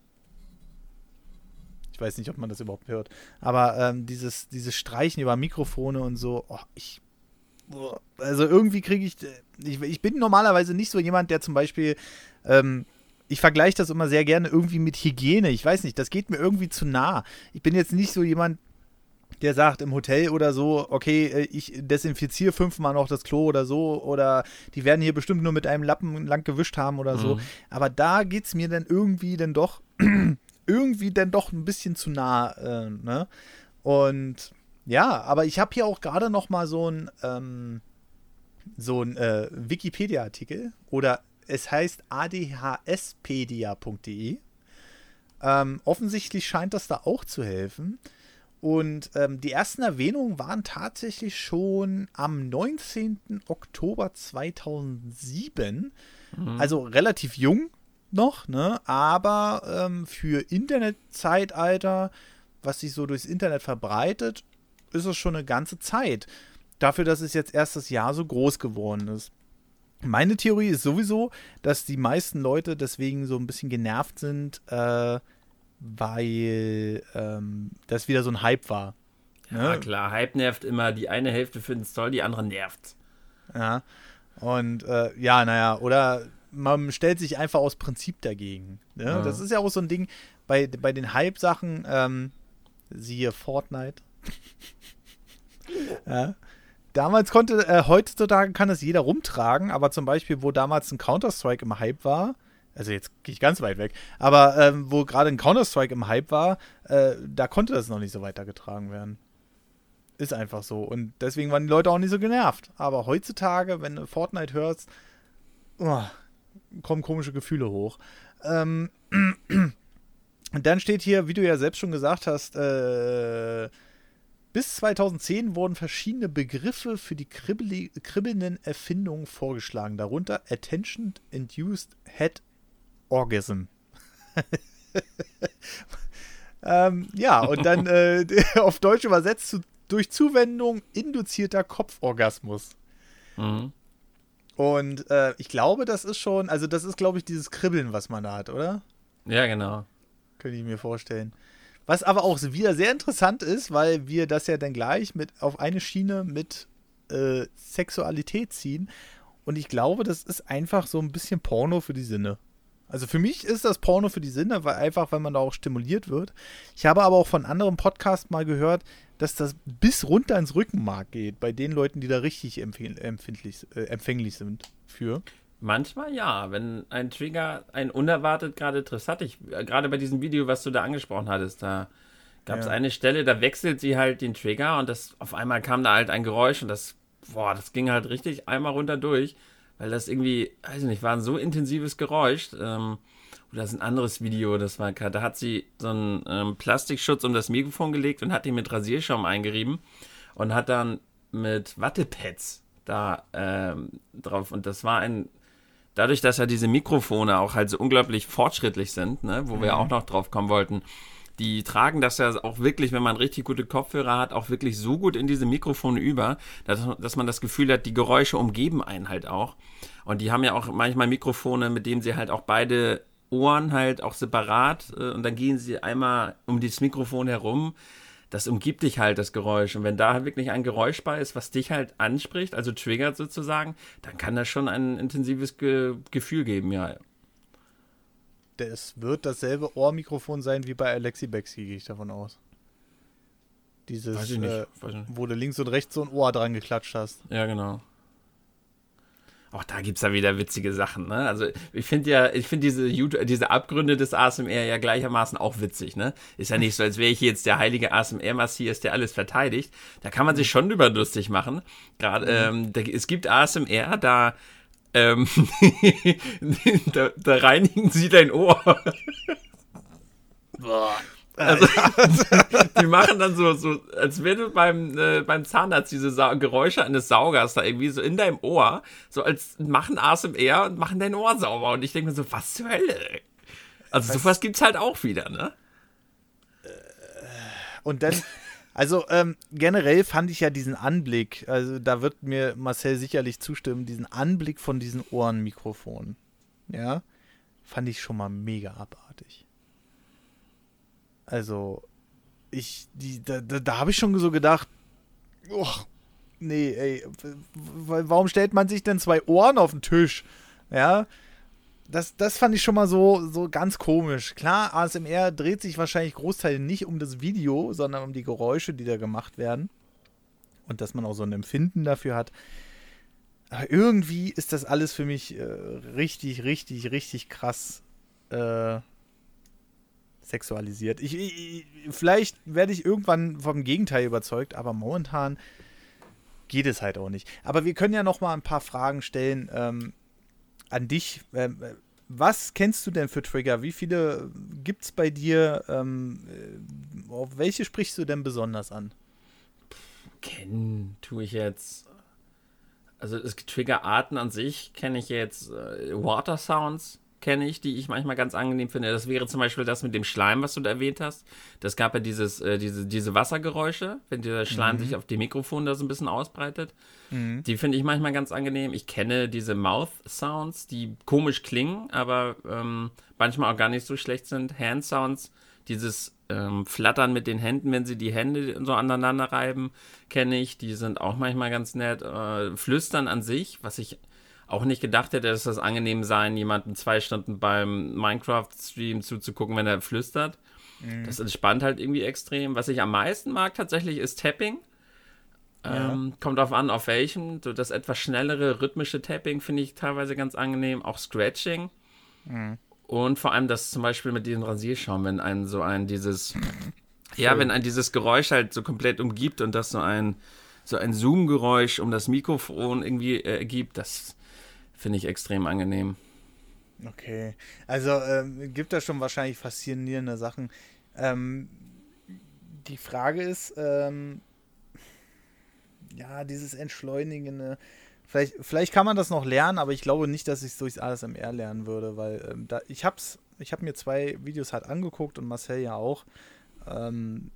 ich weiß nicht, ob man das überhaupt hört, aber ähm, dieses, dieses Streichen über Mikrofone und so, oh, ich. Also irgendwie kriege ich, ich. Ich bin normalerweise nicht so jemand, der zum Beispiel ähm, ich vergleiche das immer sehr gerne irgendwie mit Hygiene. Ich weiß nicht, das geht mir irgendwie zu nah. Ich bin jetzt nicht so jemand, der sagt im Hotel oder so, okay, äh, ich desinfiziere fünfmal noch das Klo oder so, oder die werden hier bestimmt nur mit einem Lappen lang gewischt haben oder so. Mhm. Aber da geht es mir dann irgendwie dann doch, [clears throat] irgendwie dann doch ein bisschen zu nah, äh, ne? Und ja, aber ich habe hier auch gerade noch mal so ein, ähm, so ein äh, Wikipedia-Artikel oder es heißt adhspedia.de. Ähm, offensichtlich scheint das da auch zu helfen. Und ähm, die ersten Erwähnungen waren tatsächlich schon am 19. Oktober 2007. Mhm. Also relativ jung noch, ne? aber ähm, für Internetzeitalter, was sich so durchs Internet verbreitet, ist es schon eine ganze Zeit. Dafür, dass es jetzt erst das Jahr so groß geworden ist. Meine Theorie ist sowieso, dass die meisten Leute deswegen so ein bisschen genervt sind, äh, weil ähm, das wieder so ein Hype war. Ja, ne? klar, Hype nervt immer. Die eine Hälfte findet es toll, die andere nervt. Ja. Und äh, ja, naja, oder man stellt sich einfach aus Prinzip dagegen. Ne? Ja. Das ist ja auch so ein Ding bei, bei den Hype-Sachen, ähm, siehe Fortnite. [laughs] ja. Damals konnte, äh, heutzutage kann es jeder rumtragen, aber zum Beispiel, wo damals ein Counter-Strike im Hype war, also jetzt gehe ich ganz weit weg, aber ähm, wo gerade ein Counter-Strike im Hype war, äh, da konnte das noch nicht so weitergetragen werden. Ist einfach so. Und deswegen waren die Leute auch nicht so genervt. Aber heutzutage, wenn du Fortnite hörst, oh, kommen komische Gefühle hoch. Ähm, [clears throat] und dann steht hier, wie du ja selbst schon gesagt hast, äh, bis 2010 wurden verschiedene Begriffe für die kribbelnden Erfindungen vorgeschlagen, darunter Attention Induced Head Orgasm. [laughs] ähm, ja, und dann [laughs] äh, auf Deutsch übersetzt zu, durch Zuwendung induzierter Kopforgasmus. Mhm. Und äh, ich glaube, das ist schon, also das ist, glaube ich, dieses Kribbeln, was man da hat, oder? Ja, genau. Könnte ich mir vorstellen. Was aber auch wieder sehr interessant ist, weil wir das ja dann gleich mit auf eine Schiene mit äh, Sexualität ziehen. Und ich glaube, das ist einfach so ein bisschen Porno für die Sinne. Also für mich ist das Porno für die Sinne, weil einfach, weil man da auch stimuliert wird. Ich habe aber auch von anderen Podcasts mal gehört, dass das bis runter ins Rückenmark geht, bei den Leuten, die da richtig empfindlich, äh, empfänglich sind für. Manchmal ja, wenn ein Trigger ein unerwartet gerade Triss hat. Ich, äh, gerade bei diesem Video, was du da angesprochen hattest, da gab es ja. eine Stelle, da wechselt sie halt den Trigger und das auf einmal kam da halt ein Geräusch und das, boah, das ging halt richtig einmal runter durch. weil das irgendwie, weiß ich nicht, war ein so intensives Geräusch. Ähm, oder das ist ein anderes Video, das war da hat sie so einen ähm, Plastikschutz um das Mikrofon gelegt und hat ihn mit Rasierschaum eingerieben und hat dann mit Wattepads da ähm, drauf und das war ein dadurch, dass ja diese Mikrofone auch halt so unglaublich fortschrittlich sind, ne, wo mhm. wir auch noch drauf kommen wollten, die tragen das ja auch wirklich, wenn man richtig gute Kopfhörer hat, auch wirklich so gut in diese Mikrofone über, dass, dass man das Gefühl hat, die Geräusche umgeben einen halt auch. Und die haben ja auch manchmal Mikrofone, mit denen sie halt auch beide Ohren halt auch separat äh, und dann gehen sie einmal um dieses Mikrofon herum. Das umgibt dich halt, das Geräusch. Und wenn da wirklich ein Geräusch bei ist, was dich halt anspricht, also triggert sozusagen, dann kann das schon ein intensives Ge Gefühl geben, ja es wird dasselbe Ohrmikrofon sein wie bei Alexi Bexi, gehe ich davon aus. Dieses, äh, wo du links und rechts so ein Ohr dran geklatscht hast. Ja, genau. Auch da gibt es ja wieder witzige Sachen, ne? Also ich finde ja, ich finde diese, diese Abgründe des ASMR ja gleichermaßen auch witzig, ne? Ist ja nicht so, als wäre ich jetzt der heilige ASMR-Massias, der alles verteidigt. Da kann man sich schon drüber lustig machen. Gerade, mhm. ähm, da, es gibt ASMR, da ähm, [laughs] da, da, reinigen sie dein Ohr. Boah. Also, [laughs] die machen dann so, so als wenn du beim, äh, beim Zahnarzt diese Sa Geräusche eines Saugers da irgendwie so in deinem Ohr, so als machen ASMR und machen dein Ohr sauber. Und ich denke mir so, was zur Hölle? Also, was? sowas gibt's halt auch wieder, ne? Und dann, also ähm, generell fand ich ja diesen Anblick, also da wird mir Marcel sicherlich zustimmen, diesen Anblick von diesen Ohrenmikrofonen, ja, fand ich schon mal mega abartig. Also, ich, die, da, da, da habe ich schon so gedacht, oh, nee, ey, warum stellt man sich denn zwei Ohren auf den Tisch? Ja, das, das fand ich schon mal so, so ganz komisch. Klar, ASMR dreht sich wahrscheinlich Großteil nicht um das Video, sondern um die Geräusche, die da gemacht werden. Und dass man auch so ein Empfinden dafür hat. Aber irgendwie ist das alles für mich äh, richtig, richtig, richtig krass äh, sexualisiert. Ich, ich, vielleicht werde ich irgendwann vom Gegenteil überzeugt, aber momentan geht es halt auch nicht. Aber wir können ja noch mal ein paar Fragen stellen. Ähm, an dich. Ähm, was kennst du denn für Trigger? Wie viele gibt es bei dir? Ähm, äh, auf welche sprichst du denn besonders an? Kennen tue ich jetzt. Also Triggerarten an sich kenne ich jetzt äh, Water Sounds, kenne ich, die ich manchmal ganz angenehm finde. Das wäre zum Beispiel das mit dem Schleim, was du da erwähnt hast. Das gab ja dieses, äh, diese, diese Wassergeräusche, wenn der Schleim mhm. sich auf dem Mikrofon da so ein bisschen ausbreitet. Mhm. Die finde ich manchmal ganz angenehm. Ich kenne diese Mouth Sounds, die komisch klingen, aber ähm, manchmal auch gar nicht so schlecht sind. Hand Sounds, dieses ähm, Flattern mit den Händen, wenn sie die Hände so aneinander reiben, kenne ich. Die sind auch manchmal ganz nett. Äh, Flüstern an sich, was ich auch nicht gedacht hätte, dass das angenehm sein, jemanden zwei Stunden beim Minecraft-Stream zuzugucken, wenn er flüstert. Mhm. Das entspannt halt irgendwie extrem. Was ich am meisten mag tatsächlich ist Tapping. Ja. Ähm, kommt darauf an, auf welchem. So das etwas schnellere, rhythmische Tapping finde ich teilweise ganz angenehm. Auch Scratching. Mhm. Und vor allem das zum Beispiel mit diesem Rasierschaum, wenn einen so ein dieses, [laughs] ja, wenn ein dieses Geräusch halt so komplett umgibt und das so ein, so ein Zoom-Geräusch um das Mikrofon irgendwie äh, ergibt, das finde ich extrem angenehm. Okay, also ähm, gibt da schon wahrscheinlich faszinierende Sachen. Ähm, die Frage ist, ähm, ja, dieses Entschleunigende, vielleicht, vielleicht kann man das noch lernen, aber ich glaube nicht, dass ich es durchs ASMR lernen würde, weil ähm, da, ich hab's, ich habe mir zwei Videos halt angeguckt und Marcel ja auch. Ähm,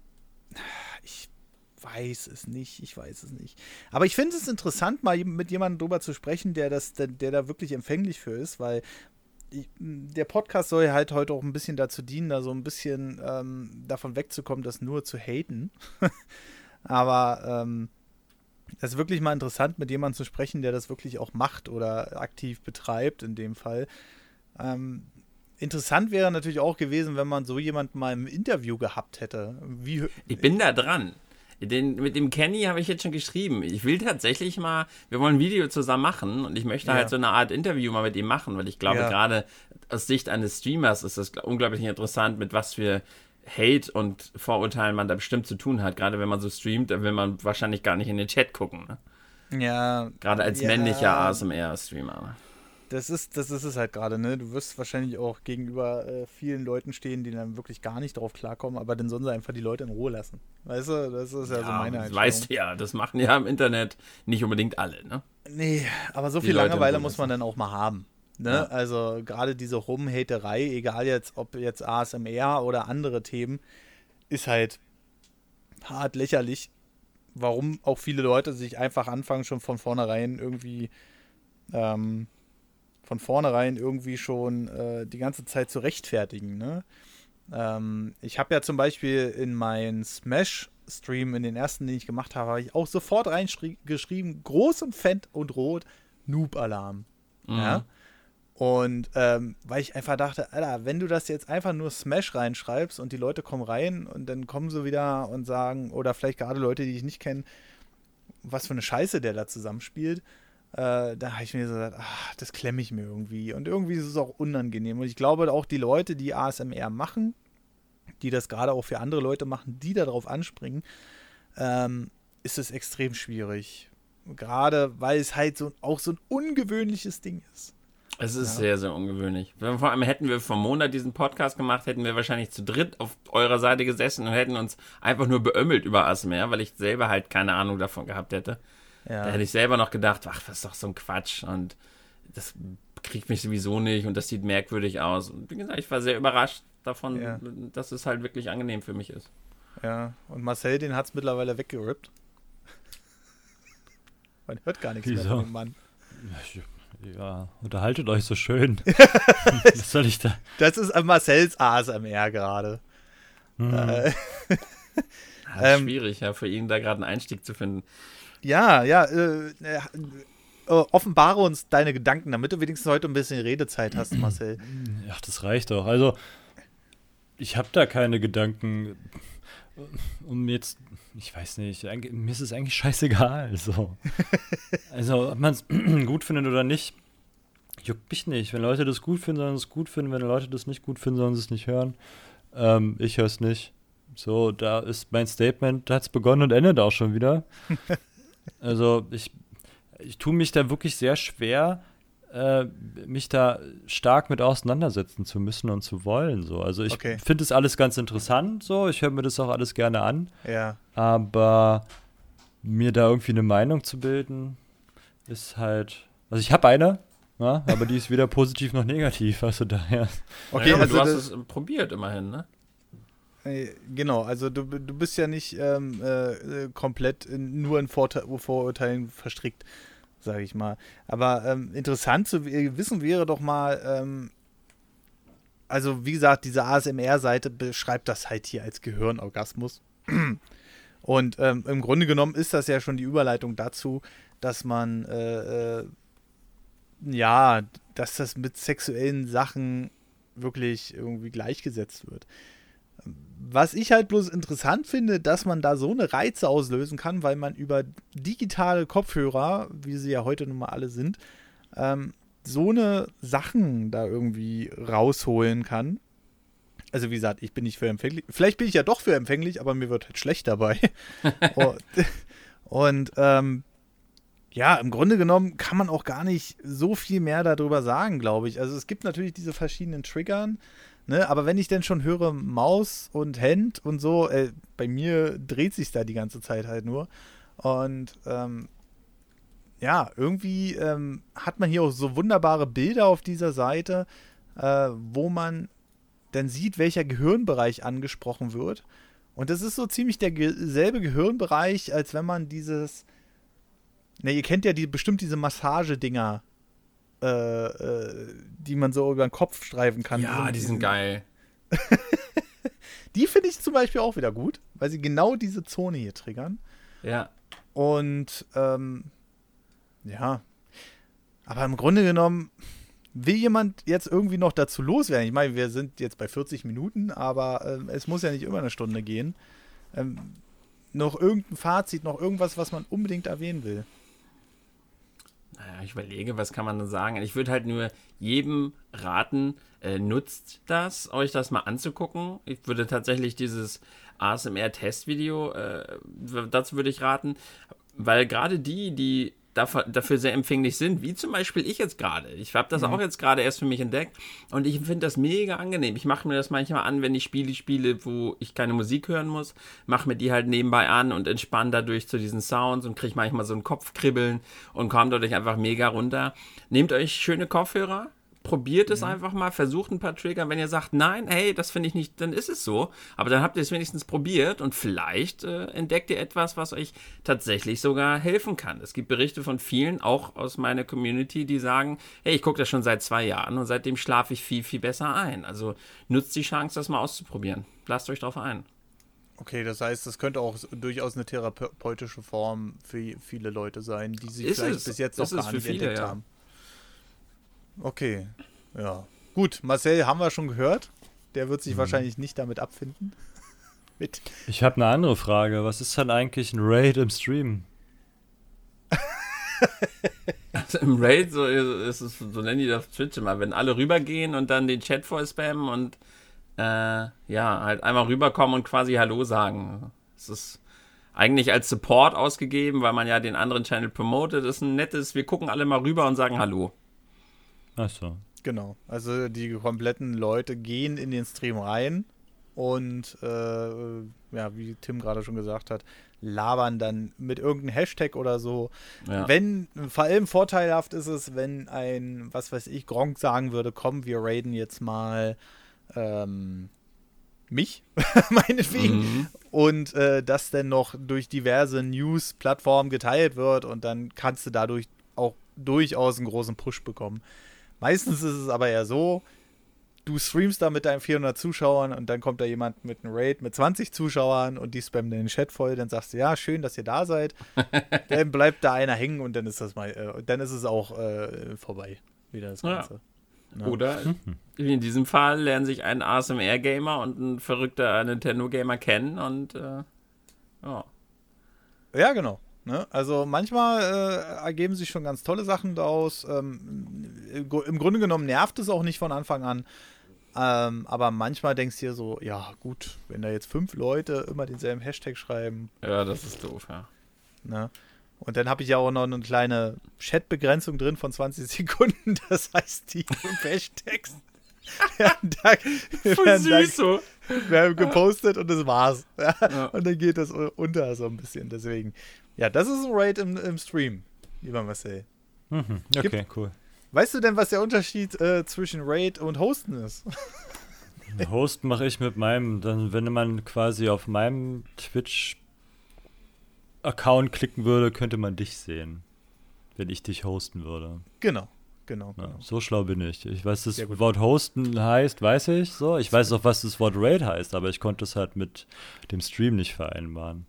ich weiß es nicht, ich weiß es nicht. Aber ich finde es interessant, mal mit jemandem drüber zu sprechen, der das, der, der da wirklich empfänglich für ist, weil der Podcast soll halt heute auch ein bisschen dazu dienen, da so ein bisschen ähm, davon wegzukommen, das nur zu haten. [laughs] Aber ähm, ist wirklich mal interessant, mit jemandem zu sprechen, der das wirklich auch macht oder aktiv betreibt in dem Fall. Ähm, interessant wäre natürlich auch gewesen, wenn man so jemanden mal im Interview gehabt hätte. Wie, ich bin da dran. Den, mit dem Kenny habe ich jetzt schon geschrieben. Ich will tatsächlich mal, wir wollen ein Video zusammen machen und ich möchte ja. halt so eine Art Interview mal mit ihm machen, weil ich glaube, ja. gerade aus Sicht eines Streamers ist das unglaublich interessant, mit was für Hate und Vorurteilen man da bestimmt zu tun hat. Gerade wenn man so streamt, dann will man wahrscheinlich gar nicht in den Chat gucken. Ne? Ja. Gerade als ja, männlicher ASMR-Streamer. Das ist, das ist es halt gerade, ne? Du wirst wahrscheinlich auch gegenüber äh, vielen Leuten stehen, die dann wirklich gar nicht drauf klarkommen, aber dann sollen sie einfach die Leute in Ruhe lassen. Weißt du, das ist ja, ja so meine Einstellung. Weißt du ja, das machen ja im Internet nicht unbedingt alle, ne? Nee, aber so die viel Leute Langeweile muss man dann auch mal haben. Ne? Ja. Also gerade diese Rumhaterei, egal jetzt, ob jetzt ASMR oder andere Themen, ist halt hart lächerlich. Warum auch viele Leute sich einfach anfangen, schon von vornherein irgendwie ähm, von vornherein irgendwie schon äh, die ganze Zeit zu rechtfertigen. Ne? Ähm, ich habe ja zum Beispiel in meinen Smash-Stream, in den ersten, den ich gemacht habe, habe ich auch sofort reingeschrieben, groß und fett und rot, Noob-Alarm. Mhm. Ja? Und ähm, weil ich einfach dachte, Alter, wenn du das jetzt einfach nur Smash reinschreibst und die Leute kommen rein und dann kommen sie wieder und sagen, oder vielleicht gerade Leute, die ich nicht kenne, was für eine Scheiße der da zusammenspielt, äh, da habe ich mir so gesagt, ach, das klemme ich mir irgendwie. Und irgendwie ist es auch unangenehm. Und ich glaube auch die Leute, die ASMR machen, die das gerade auch für andere Leute machen, die darauf anspringen, ähm, ist es extrem schwierig. Gerade weil es halt so auch so ein ungewöhnliches Ding ist. Es ist ja. sehr, sehr ungewöhnlich. Vor allem hätten wir vor einem Monat diesen Podcast gemacht, hätten wir wahrscheinlich zu dritt auf eurer Seite gesessen und hätten uns einfach nur beömmelt über ASMR, weil ich selber halt keine Ahnung davon gehabt hätte. Ja. Da hätte ich selber noch gedacht, ach, was ist doch so ein Quatsch und das kriegt mich sowieso nicht und das sieht merkwürdig aus. Und wie gesagt, ich war sehr überrascht davon, ja. dass es halt wirklich angenehm für mich ist. Ja, und Marcel, den hat es mittlerweile weggerippt. [laughs] Man hört gar nichts Wieso? mehr von dem Mann. Ja, unterhaltet euch so schön. [laughs] Was soll ich da? Das ist Marcells ASMR gerade. Hm. Äh, [laughs] ja, ähm, schwierig, ja, für ihn da gerade einen Einstieg zu finden. Ja, ja. Äh, äh, offenbare uns deine Gedanken, damit du wenigstens heute ein bisschen Redezeit hast, Marcel. Ja, das reicht doch. Also, ich habe da keine Gedanken. Um jetzt, ich weiß nicht, mir ist es eigentlich scheißegal. So. [laughs] also, ob man es [clears throat] gut findet oder nicht, juckt mich nicht. Wenn Leute das gut finden, sollen sie es gut finden. Wenn Leute das nicht gut finden, sollen sie es nicht hören. Ähm, ich höre es nicht. So, da ist mein Statement, da hat es begonnen und endet auch schon wieder. [laughs] Also ich, ich tue mich da wirklich sehr schwer, äh, mich da stark mit auseinandersetzen zu müssen und zu wollen. So. Also ich okay. finde das alles ganz interessant, so, ich höre mir das auch alles gerne an. Ja. Aber mir da irgendwie eine Meinung zu bilden, ist halt. Also ich habe eine, ja, aber die ist weder positiv noch negativ, also daher. Okay, naja, also du hast es probiert immerhin, ne? Genau, also du, du bist ja nicht ähm, äh, komplett in, nur in Vorte Vorurteilen verstrickt, sage ich mal. Aber ähm, interessant zu wissen wäre doch mal, ähm, also wie gesagt, diese ASMR-Seite beschreibt das halt hier als Gehirnorgasmus. [clears throat] Und ähm, im Grunde genommen ist das ja schon die Überleitung dazu, dass man, äh, äh, ja, dass das mit sexuellen Sachen wirklich irgendwie gleichgesetzt wird. Was ich halt bloß interessant finde, dass man da so eine Reize auslösen kann, weil man über digitale Kopfhörer, wie sie ja heute nun mal alle sind, ähm, so eine Sachen da irgendwie rausholen kann. Also wie gesagt, ich bin nicht für empfänglich. Vielleicht bin ich ja doch für empfänglich, aber mir wird halt schlecht dabei. [laughs] und, und ähm, ja, im Grunde genommen kann man auch gar nicht so viel mehr darüber sagen, glaube ich. Also es gibt natürlich diese verschiedenen Triggern. Ne? Aber wenn ich denn schon höre Maus und Hand und so, äh, bei mir dreht sich da die ganze Zeit halt nur. Und ähm, ja, irgendwie ähm, hat man hier auch so wunderbare Bilder auf dieser Seite, äh, wo man dann sieht, welcher Gehirnbereich angesprochen wird. Und das ist so ziemlich derselbe Gehirnbereich, als wenn man dieses. Ne, ihr kennt ja die, bestimmt diese Massagedinger, äh, äh, die man so über den Kopf streifen kann. Ja, so die sind geil. [laughs] die finde ich zum Beispiel auch wieder gut, weil sie genau diese Zone hier triggern. Ja. Und ähm, ja. Aber im Grunde genommen will jemand jetzt irgendwie noch dazu loswerden. Ich meine, wir sind jetzt bei 40 Minuten, aber ähm, es muss ja nicht immer eine Stunde gehen. Ähm, noch irgendein Fazit, noch irgendwas, was man unbedingt erwähnen will. Ich überlege, was kann man da sagen? Ich würde halt nur jedem raten, äh, nutzt das, euch das mal anzugucken. Ich würde tatsächlich dieses ASMR-Testvideo, äh, dazu würde ich raten, weil gerade die, die dafür, dafür sehr empfänglich sind, wie zum Beispiel ich jetzt gerade. Ich habe das mhm. auch jetzt gerade erst für mich entdeckt und ich finde das mega angenehm. Ich mache mir das manchmal an, wenn ich Spiele spiele, wo ich keine Musik hören muss, mache mir die halt nebenbei an und entspanne dadurch zu diesen Sounds und kriege manchmal so ein Kopfkribbeln und komme dadurch einfach mega runter. Nehmt euch schöne Kopfhörer, probiert es mhm. einfach mal, versucht ein paar Trigger. Wenn ihr sagt, nein, hey, das finde ich nicht, dann ist es so. Aber dann habt ihr es wenigstens probiert und vielleicht äh, entdeckt ihr etwas, was euch tatsächlich sogar helfen kann. Es gibt Berichte von vielen, auch aus meiner Community, die sagen, hey, ich gucke das schon seit zwei Jahren und seitdem schlafe ich viel, viel besser ein. Also nutzt die Chance, das mal auszuprobieren. Lasst euch drauf ein. Okay, das heißt, das könnte auch durchaus eine therapeutische Form für viele Leute sein, die sich ist vielleicht es, bis jetzt noch gar nicht viele, entdeckt ja. haben. Okay, ja. Gut, Marcel haben wir schon gehört. Der wird sich mhm. wahrscheinlich nicht damit abfinden. [laughs] Mit. Ich habe eine andere Frage. Was ist dann eigentlich ein Raid im Stream? also im Raid, so, ist es, so nennen die das Twitch immer, wenn alle rübergehen und dann den Chat voll spammen und äh, ja, halt einmal rüberkommen und quasi Hallo sagen. Es ist eigentlich als Support ausgegeben, weil man ja den anderen Channel promotet. Das ist ein nettes, wir gucken alle mal rüber und sagen Hallo. Ach so. Genau. Also die kompletten Leute gehen in den Stream rein und äh, ja, wie Tim gerade schon gesagt hat, labern dann mit irgendeinem Hashtag oder so. Ja. Wenn, vor allem vorteilhaft ist es, wenn ein, was weiß ich, Gronk sagen würde, komm, wir raiden jetzt mal ähm, mich, [laughs] meinetwegen. Mhm. Und äh, das dann noch durch diverse News-Plattformen geteilt wird und dann kannst du dadurch auch durchaus einen großen Push bekommen. Meistens ist es aber eher so, du streamst da mit deinen 400 Zuschauern und dann kommt da jemand mit einem Raid mit 20 Zuschauern und die spammen den Chat voll, dann sagst du, ja, schön, dass ihr da seid. [laughs] dann bleibt da einer hängen und dann ist das mal, äh, dann ist es auch äh, vorbei. Wieder das Ganze. Ja. Ja. Oder wie in diesem Fall lernen sich ein ASMR-Gamer und ein verrückter Nintendo-Gamer kennen und äh, ja. Ja, genau. Ne? Also manchmal äh, ergeben sich schon ganz tolle Sachen daraus. Ähm, Im Grunde genommen nervt es auch nicht von Anfang an. Ähm, aber manchmal denkst du dir so, ja gut, wenn da jetzt fünf Leute immer denselben Hashtag schreiben. Ja, das ist doof, ja. Ne? Und dann habe ich ja auch noch eine kleine Chat-Begrenzung drin von 20 [laughs] Sekunden. Das heißt, die fünf Hashtags [laughs] werden da, Voll süß so. werden gepostet und das war's. Ja. Und dann geht das unter so ein bisschen. Deswegen, ja, das ist ein Raid im, im Stream, lieber Marcel. Mhm, okay, Gibt, cool. Weißt du denn, was der Unterschied äh, zwischen Raid und Hosten ist? Host mache ich mit meinem, dann, wenn man quasi auf meinem Twitch-Account klicken würde, könnte man dich sehen. Wenn ich dich hosten würde. Genau, genau. Ja, genau. so schlau bin ich. Ich weiß, das Wort hosten heißt, weiß ich so. Ich weiß auch, was das Wort Raid heißt, aber ich konnte es halt mit dem Stream nicht vereinbaren.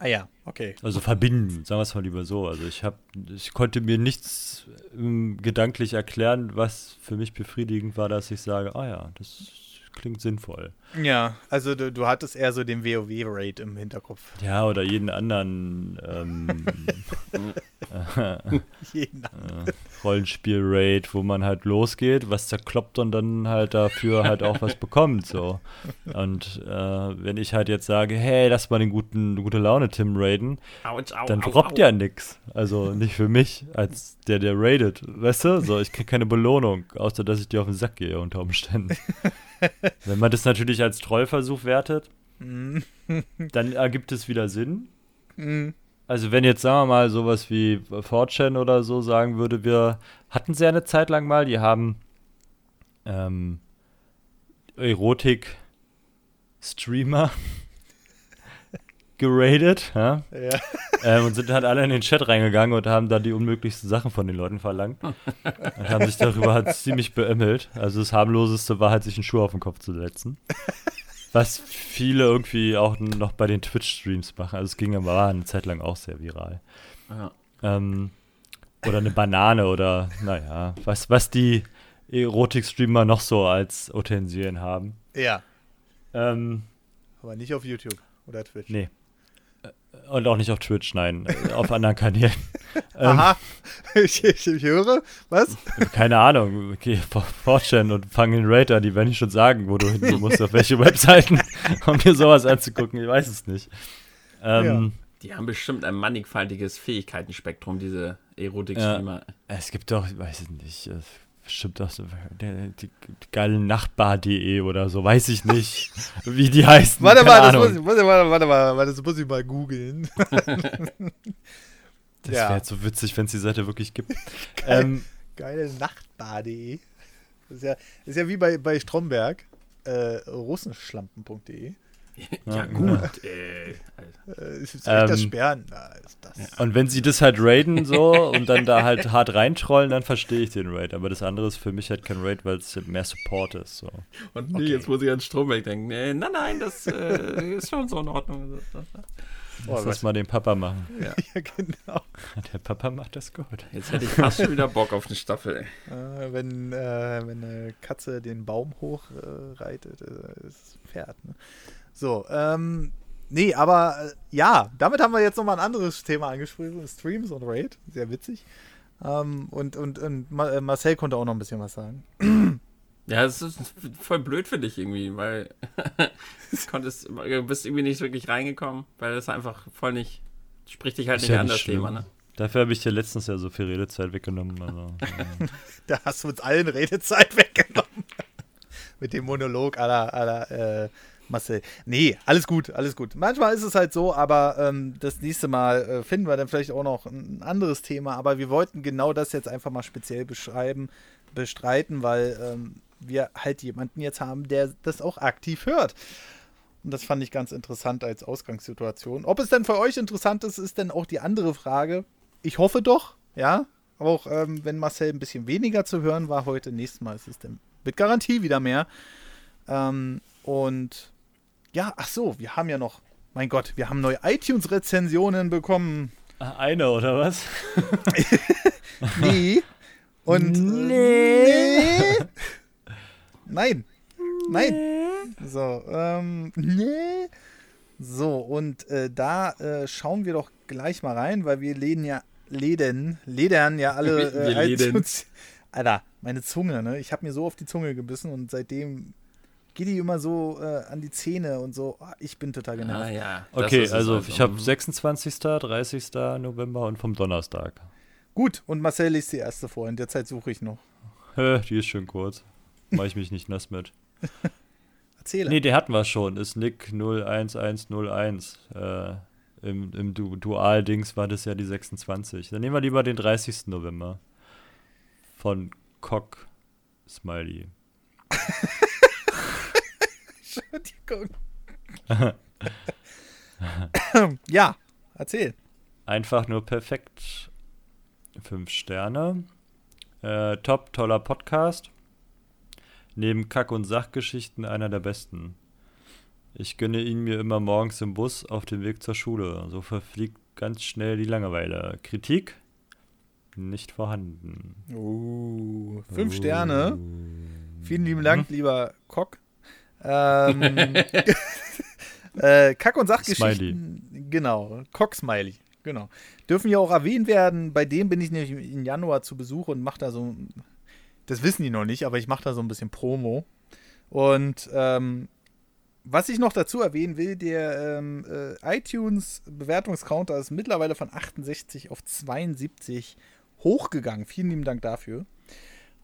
Ah ja, okay. Also verbinden, sagen wir es mal lieber so. Also ich habe, ich konnte mir nichts ähm, gedanklich erklären, was für mich befriedigend war, dass ich sage, ah ja, das klingt sinnvoll. Ja, also du, du hattest eher so den WoW-Rate im Hinterkopf. Ja, oder jeden anderen ähm, [laughs] jeden anderen. Äh, Rollenspiel-Raid, wo man halt losgeht, was zerkloppt und dann halt dafür halt auch was bekommt. So. Und äh, wenn ich halt jetzt sage, hey, lass mal den guten, gute Laune Tim raiden, ouch, ouch, dann droppt ouch, ja nichts. Also nicht für mich, als der, der raidet. Weißt du? So, ich krieg keine Belohnung, außer dass ich dir auf den Sack gehe unter Umständen. [laughs] [laughs] wenn man das natürlich als Trollversuch wertet, mhm. [laughs] dann ergibt es wieder Sinn. Mhm. Also wenn jetzt, sagen wir mal, sowas wie 4chan oder so sagen würde, wir hatten sie ja eine Zeit lang mal, die haben ähm, Erotik-Streamer geradet, ja? ja. Ähm, und sind halt alle in den Chat reingegangen und haben da die unmöglichsten Sachen von den Leuten verlangt. und haben sich darüber halt ziemlich beömmelt. Also das harmloseste war halt, sich einen Schuh auf den Kopf zu setzen. Was viele irgendwie auch noch bei den Twitch-Streams machen. Also es ging aber eine Zeit lang auch sehr viral. Ja. Ähm, oder eine Banane oder, naja, was, was die Erotik-Streamer noch so als Utensilien haben. Ja. Ähm, aber nicht auf YouTube oder Twitch. Nee. Und auch nicht auf Twitch, nein, auf anderen Kanälen. [laughs] Aha, ähm, [laughs] ich, ich, ich, höre, was? Keine Ahnung, okay, 4chan und fang den Raider, die werden ich schon sagen, wo du hin musst, auf welche [laughs] Webseiten, um dir sowas anzugucken, ich weiß es nicht. Ähm, Die haben bestimmt ein mannigfaltiges Fähigkeitenspektrum, diese Erotik-Streamer. Ja, es gibt doch, ich weiß nicht, bestimmt auch so, die, die, geile Nachbar.de oder so, weiß ich nicht, wie die heißen. Warte mal, das muss, warte, warte, warte mal, das muss ich mal googeln. [laughs] das ja. wäre so witzig, wenn es die Seite wirklich gibt. [laughs] Geil, ähm, geile Nachbar.de. Das ist ja, das ist ja wie bei, bei Stromberg, äh, russenschlampen.de. Ja, ja gut. Äh, äh, ist ähm, das Sperren? Na, ist das. Und wenn sie das halt raiden so und dann da halt hart reintrollen, dann verstehe ich den Raid. Aber das andere ist für mich halt kein Raid, weil es mehr Support ist. So. Und nee, okay. jetzt muss ich an Stromberg denken. Nee, nein, nein, das äh, ist schon so in Ordnung. Lass das mal den Papa machen. Ja. [laughs] ja. genau. Der Papa macht das gut. Jetzt hätte ich fast schon wieder Bock auf eine Staffel. Äh, wenn, äh, wenn eine Katze den Baum hochreitet, äh, ist Pferd. Ne? So, ähm, nee, aber äh, ja, damit haben wir jetzt nochmal ein anderes Thema angesprochen: Streams und Raid. Sehr witzig. Ähm, und, und, und äh, Marcel konnte auch noch ein bisschen was sagen. Ja, es ist voll blöd für dich irgendwie, weil [laughs] konntest, du bist irgendwie nicht wirklich reingekommen, weil das einfach voll nicht, spricht dich halt nicht ja an, das Thema, ne? Dafür habe ich dir letztens ja so viel Redezeit weggenommen. Also, [laughs] da hast du uns allen Redezeit weggenommen. Mit dem Monolog aller, aller äh, Marcel. Nee, alles gut, alles gut. Manchmal ist es halt so, aber ähm, das nächste Mal äh, finden wir dann vielleicht auch noch ein anderes Thema. Aber wir wollten genau das jetzt einfach mal speziell beschreiben, bestreiten, weil ähm, wir halt jemanden jetzt haben, der das auch aktiv hört. Und das fand ich ganz interessant als Ausgangssituation. Ob es denn für euch interessant ist, ist dann auch die andere Frage. Ich hoffe doch, ja. Auch ähm, wenn Marcel ein bisschen weniger zu hören war heute, nächstes Mal ist es dann mit Garantie wieder mehr. Ähm, und ja, ach so, wir haben ja noch, mein Gott, wir haben neue iTunes-Rezensionen bekommen. Ah, eine oder was? [laughs] nee. Und nee. nee. Nein. Nein. So, ähm, nee. So, und äh, da äh, schauen wir doch gleich mal rein, weil wir leden ja, leden, ledern ja alle äh, iTunes. Alter, meine Zunge, ne? Ich habe mir so auf die Zunge gebissen und seitdem geht die immer so äh, an die Zähne und so. Oh, ich bin total genervt. Ah, ja. Okay, also, also ich habe 26., 30. November und vom Donnerstag. Gut, und Marcel liest die erste vor. In der Zeit suche ich noch. die ist schön kurz. Mache ich mich nicht nass mit. [laughs] Erzähle. Nee, der hatten wir schon. Ist Nick 01101. Äh, Im im du Dual-Dings war das ja die 26. Dann nehmen wir lieber den 30. November. Von Cock Smiley. [laughs] Entschuldigung. [laughs] ja, erzähl. Einfach nur perfekt. Fünf Sterne. Äh, top, toller Podcast. Neben Kack- und Sachgeschichten einer der besten. Ich gönne ihn mir immer morgens im Bus auf dem Weg zur Schule. So verfliegt ganz schnell die Langeweile. Kritik? Nicht vorhanden. Uh, fünf uh. Sterne. Vielen lieben Dank, hm? lieber Kock. Ähm, [laughs] [laughs] äh, Kack- und Sachgeschichten. Smiley. Genau, Cock-Smiley. Genau. Dürfen ja auch erwähnt werden. Bei dem bin ich nämlich im Januar zu Besuch und mache da so. Das wissen die noch nicht, aber ich mache da so ein bisschen Promo. Und ähm, was ich noch dazu erwähnen will, der ähm, äh, iTunes-Bewertungscounter ist mittlerweile von 68 auf 72 hochgegangen. Vielen lieben Dank dafür.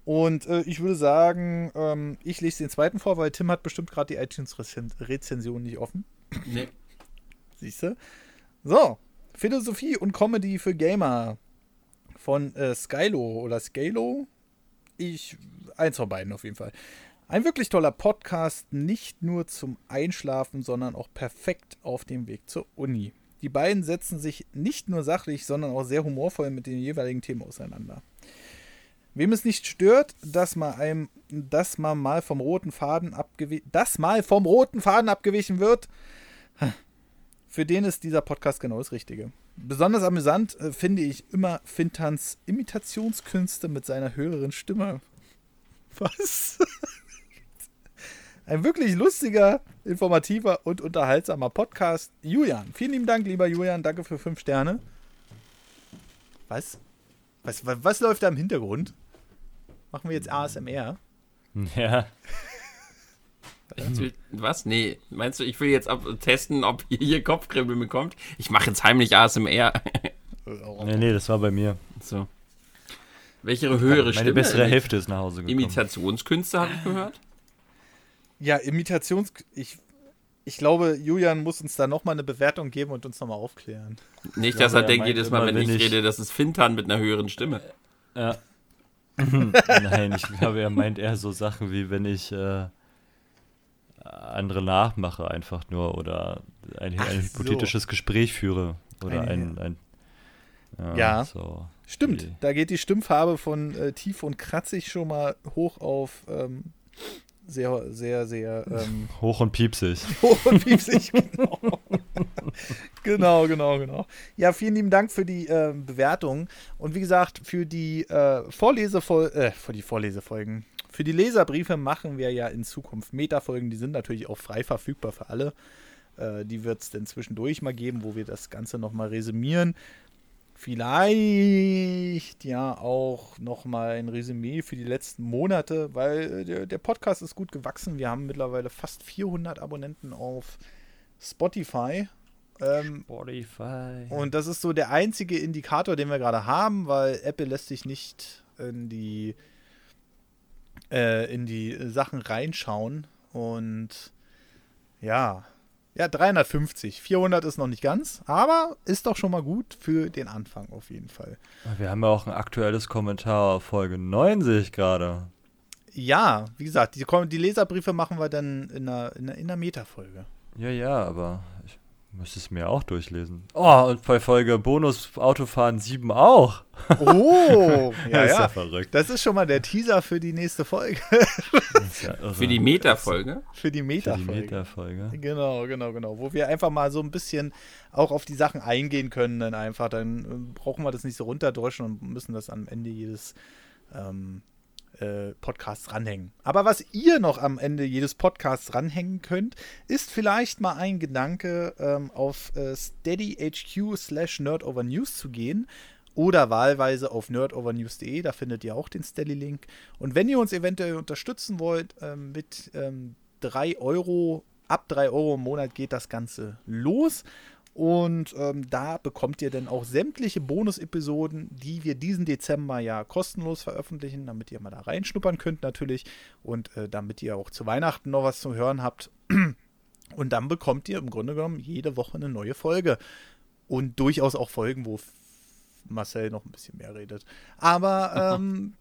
Und äh, ich würde sagen, ähm, ich lese den zweiten vor, weil Tim hat bestimmt gerade die iTunes-Rezension nicht offen. Nee. Siehst du? So, Philosophie und Comedy für Gamer von äh, Skylo oder Scalo. Ich, eins von beiden auf jeden Fall. Ein wirklich toller Podcast, nicht nur zum Einschlafen, sondern auch perfekt auf dem Weg zur Uni. Die beiden setzen sich nicht nur sachlich, sondern auch sehr humorvoll mit den jeweiligen Themen auseinander. Wem es nicht stört, dass man einem, dass man mal vom roten Faden abgewichen, dass mal vom roten Faden abgewichen wird, für den ist dieser Podcast genau das Richtige. Besonders amüsant äh, finde ich immer Fintans Imitationskünste mit seiner höheren Stimme. [laughs] Was? Ein wirklich lustiger, informativer und unterhaltsamer Podcast. Julian, vielen lieben Dank, lieber Julian. Danke für fünf Sterne. Was? Was, was, was läuft da im Hintergrund? Machen wir jetzt ASMR? Ja. [laughs] Was? Nee. Meinst du, ich will jetzt ab testen, ob ihr [laughs] hier Kopfkribbeln bekommt? Ich mache jetzt heimlich ASMR. Nee, nee, das war bei mir. so. Welche höhere Meine Stimme? bessere Hälfte ist nach Hause gekommen. Imitationskünste habe ich gehört. Ja, Imitations... Ich, ich glaube, Julian muss uns da nochmal eine Bewertung geben und uns nochmal aufklären. Nicht, dass er aber er denkt jedes Mal, immer, wenn ich wenn ich- rede, das ist Fintan mit einer höheren Stimme. Ja. Nein, ich glaube, er meint eher so Sachen wie, wenn ich äh, andere nachmache, einfach nur oder ein, ein so. hypothetisches Gespräch führe. Oder Eine- ein. ein Ja. So. Stimmt, Die- da geht die Stimmfarbe von äh, tief und kratzig schon mal hoch auf ähm, sehr, sehr, sehr ähm, [laughs] Hoch und piepsig. [laughs] hoch und piepsig. [laughs] Genau. [laughs] genau, genau, genau. Ja, vielen lieben Dank für die ähm, Bewertung. Und wie gesagt, für die äh, Vorlesefol äh, für die Vorlesefolgen. Für die Leserbriefe machen wir ja in Zukunft Metafolgen. Die sind natürlich auch frei verfügbar für alle. Äh, die wird es dann zwischendurch mal geben, wo wir das Ganze nochmal resümieren. Vielleicht ja auch nochmal ein Resümee für die letzten Monate, weil äh, der, der Podcast ist gut gewachsen. Wir haben mittlerweile fast 400 Abonnenten auf Spotify. Ähm, Spotify. und das ist so der einzige Indikator, den wir gerade haben, weil Apple lässt sich nicht in die, äh, in die Sachen reinschauen. Und ja, ja, 350. 400 ist noch nicht ganz, aber ist doch schon mal gut für den Anfang auf jeden Fall. Wir haben ja auch ein aktuelles Kommentar auf Folge 9, sehe ich gerade. Ja, wie gesagt, die, die Leserbriefe machen wir dann in einer, in einer, in einer Meta-Folge. Ja, ja, aber müsste es mir auch durchlesen. Oh, und bei Folge Bonus Autofahren 7 auch. Oh, [laughs] ja, ist ja ja. verrückt. Das ist schon mal der Teaser für die nächste Folge. [laughs] Das ja. Für die Meta-Folge. für die Meta-Folge. Meta-Folge. Genau, genau, genau. Wo wir einfach mal so ein bisschen auch auf die Sachen eingehen können, dann einfach. Dann äh, brauchen wir das nicht so runterdröschen und müssen das am Ende jedes ähm, äh, Podcasts ranhängen. Aber was ihr noch am Ende jedes Podcasts ranhängen könnt, ist vielleicht mal ein Gedanke, ähm, auf äh, steadyhq slash nerdovernews zu gehen. Oder wahlweise auf nerdovernews.de, da findet ihr auch den Steady-Link. Und wenn ihr uns eventuell unterstützen wollt, ähm, mit ähm, 3 Euro, ab 3 Euro im Monat geht das Ganze los. Und ähm, da bekommt ihr dann auch sämtliche Bonus-Episoden, die wir diesen Dezember ja kostenlos veröffentlichen, damit ihr mal da reinschnuppern könnt natürlich und äh, damit ihr auch zu Weihnachten noch was zu hören habt. [clears throat] Und dann bekommt ihr im Grunde genommen jede Woche eine neue Folge. Und durchaus auch Folgen, wo Marcel noch ein bisschen mehr redet. Aber ähm,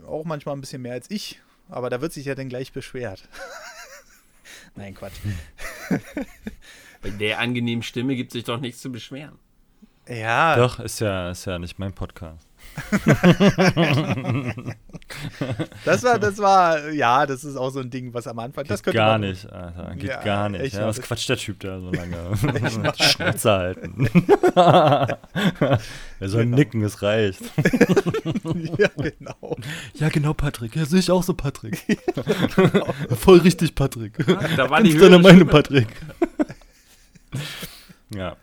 [laughs] auch manchmal ein bisschen mehr als ich. Aber da wird sich ja dann gleich beschwert. [laughs] Nein, Quatsch. [laughs] Bei der angenehmen Stimme gibt sich doch nichts zu beschweren. Ja, Doch, ist ja, ist ja nicht mein Podcast. [laughs] das war, das war, ja, das ist auch so ein Ding, was am Anfang, das Geht könnte gar man, nicht, Alter. Geht Ja, gar nicht. Ja, was das- quatscht der Typ da so lange? [laughs] [laughs] Schnauze halten. Er soll Genau. nicken, es reicht. ja, genau. Ja, genau, Patrick. Ja, sehe ich auch so, Patrick. Voll richtig, Patrick. Da war die Ganz deine höhere Meinung. Patrick. [laughs] ja.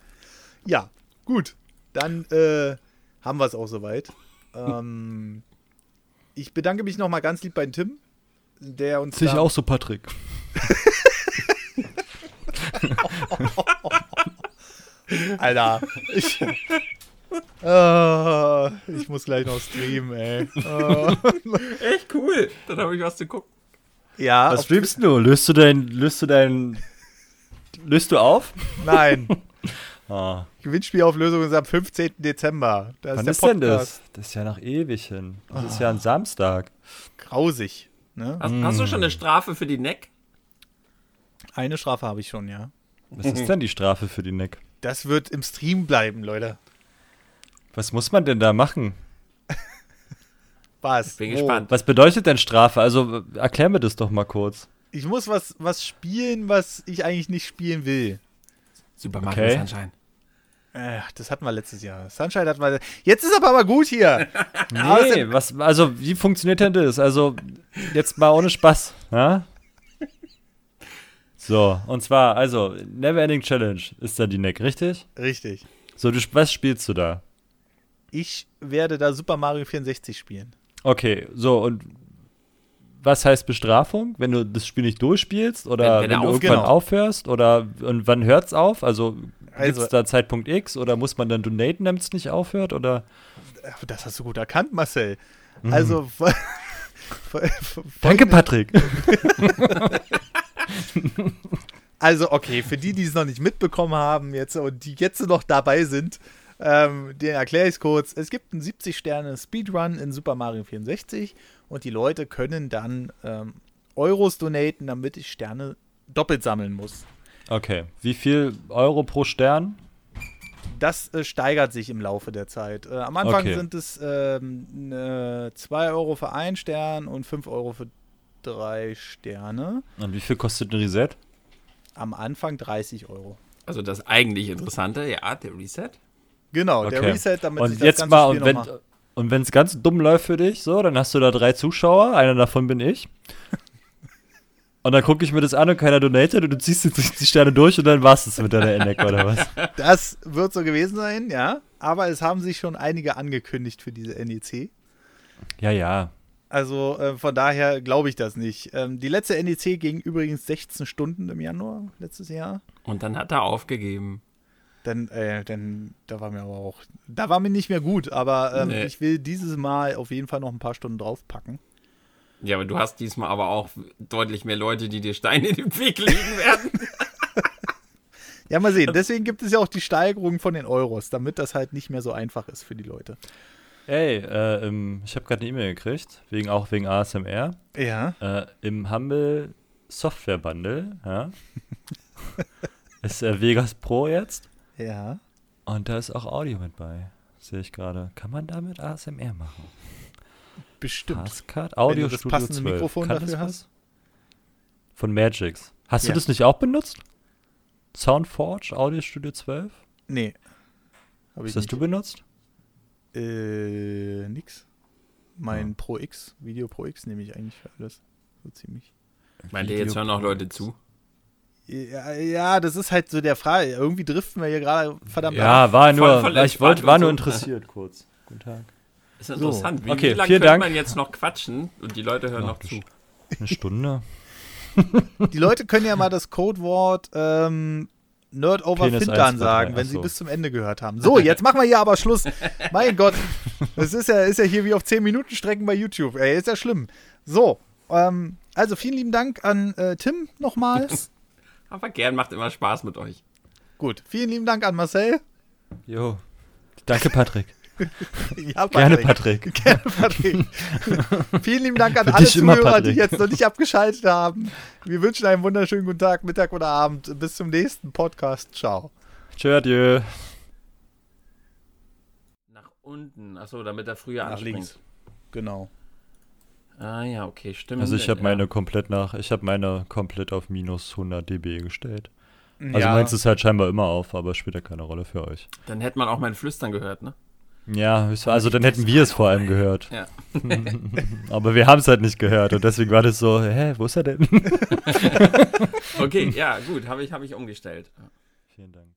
Ja, gut. Dann äh, haben wir es auch soweit. Ähm, ich bedanke mich nochmal ganz lieb bei Tim, der uns. Sehe ich auch so, Patrick. [laughs] Alter. Ich, Äh, ich muss gleich noch streamen, ey. Äh, Echt cool. Dann habe ich was zu gucken. ja, Was streamst du? Löst du dein, löst du dein, löst du auf? nein. [laughs] Ah, Gewinnspielauflösung ist am 15. Dezember. Da wann ist ist denn das? Das ist ja noch ewig hin. Das ist ja ein Samstag. Grausig. Ne? Hast, hast du schon eine Strafe für die Neck? Eine Strafe habe ich schon, ja. Was ist denn die Strafe für die Nick? Das wird im Stream bleiben, Leute. Was muss man denn da machen? [laughs] Was? Bin Wo? gespannt. Was bedeutet denn Strafe? Also erklär mir das doch mal kurz. Ich muss was, was spielen, was ich eigentlich nicht spielen will. Super Mario Okay. Sunshine. Äh, das hatten wir letztes Jahr. Sunshine hatten wir. Jetzt ist aber mal gut hier. [laughs] Nee, was, also wie funktioniert denn das? Also jetzt mal ohne Spaß, ja? So, und zwar, also, Neverending Challenge ist da die Neck, richtig? Richtig. So, du, was spielst du da? Ich werde da Super Mario 64 spielen. Okay, so, und was heißt Bestrafung? Wenn du das Spiel nicht durchspielst oder Wenn- wenn wenn, du auf- irgendwann genau. aufhörst oder und wann hört's auf? Also gibt Also- es da Zeitpunkt X oder muss man dann donaten, damit es nicht aufhört? Oder Das hast du gut erkannt, Marcel. Also. [laughs] fol- fol- Danke, Patrick. [laughs] Also, okay, für die, die es noch nicht mitbekommen haben jetzt und die jetzt noch dabei sind, ähm, den erkläre ich es kurz. Es gibt einen 70-Sterne-Speedrun in Super Mario 64 und die Leute können dann ähm, Euros donaten, damit ich Sterne doppelt sammeln muss. Okay. Wie viel Euro pro Stern? Das äh, steigert sich im Laufe der Zeit. Äh, am Anfang Okay. sind es ähm, äh, 2 Euro für einen Stern und 5 Euro für drei Sterne. Und wie viel kostet ein Reset? Am Anfang 30 Euro. Also das eigentlich Interessante, ja, der Reset. Genau, der Okay. Reset, damit sich Und das jetzt ganze mal, Spiel und wenn mal- und wenn es ganz dumm läuft für dich, so, dann hast du da drei Zuschauer, einer davon bin ich. [laughs] Und dann gucke ich mir das an und keiner donatet und du ziehst die 70 Sterne durch und dann war's es mit deiner Endeck oder was? [laughs] Das wird so gewesen sein, ja. Aber es haben sich schon einige angekündigt für diese NEC. Ja, ja. Also äh, von daher glaube ich das nicht. Ähm, die letzte NEC ging übrigens 16 Stunden im Januar letztes Jahr. Und dann hat er aufgegeben. Dann, äh, dann, da war mir aber auch, da war mir nicht mehr gut. Aber ähm, Nee. ich will dieses Mal auf jeden Fall noch ein paar Stunden draufpacken. Ja, aber du hast diesmal aber auch deutlich mehr Leute, die dir Steine in den Weg legen werden. [laughs] Ja, mal sehen. Deswegen gibt es ja auch die Steigerung von den Euros, damit das halt nicht mehr so einfach ist für die Leute. Ey, äh, im, ich habe gerade eine E-Mail gekriegt, wegen, auch wegen ASMR. Ja. Äh, Im Humble Software Bundle, ja, [laughs] ist äh, Vegas Pro jetzt. Ja. Und da ist auch Audio mit bei. Sehe ich gerade. Kann man damit ASMR machen? Bestimmt. Passcard? Audio das Studio passende 12. Mikrofon Kann dafür das hast? was? Von Magix. Hast Ja. du das nicht auch benutzt? Soundforge, Audio Studio 12? Nee. Hab ich Ist das nicht. du benutzt? Äh, nix. Mein Ja. Pro X, Video Pro X nehme ich eigentlich für alles. So ziemlich. Meint ihr, jetzt hören auch Leute zu? Ja, ja, das ist halt so der Frage. Irgendwie driften wir hier gerade verdammt ab. Ja, war nur, voll ich wollte, war nur so. interessiert [laughs] kurz. Guten Tag. Ist interessant. Wie, Okay, wie lange könnte Dank. man jetzt noch quatschen und die Leute hören Ach, noch zu? [laughs] Eine Stunde? Die Leute können ja mal das Codewort ähm, Nerd over Penis Fintern 1, 2, sagen, 3. wenn sie so. bis zum Ende gehört haben. So, jetzt machen wir hier aber Schluss. [laughs] mein Gott. Das ist ja, ist ja hier wie auf 10 Minuten Strecken bei YouTube. Ey, ist ja schlimm. So, ähm, also vielen lieben Dank an äh, Tim nochmal. Aber gern, macht immer Spaß mit euch. Gut, vielen lieben Dank an Marcel. Jo. Danke, Patrick. [laughs] Ja, Gerne, Patrick. Gerne, Patrick. [laughs] [laughs] Vielen lieben Dank an Für alle dich immer, Zuhörer, die Patrick. jetzt noch nicht abgeschaltet haben. Wir wünschen einen wunderschönen guten Tag, Mittag oder Abend. Bis zum nächsten Podcast. Ciao. Tschö, adieu. Nach unten. Achso, damit er früher Nach anspringt. links. Genau. Ah ja, okay, stimmt. Also ich habe Ja. meine komplett nach, ich habe meine komplett auf minus 100 dB gestellt. Also ja, meins ist halt scheinbar immer auf, aber spielt ja keine Rolle für euch. Dann hätte man auch mein Flüstern gehört, ne? Ja, also dann hätten wir es vor allem gehört. Ja. [laughs] Aber wir haben es halt nicht gehört und deswegen war das so, hä, wo ist er denn? [laughs] Okay, ja, gut, habe ich, hab ich umgestellt. Vielen Dank.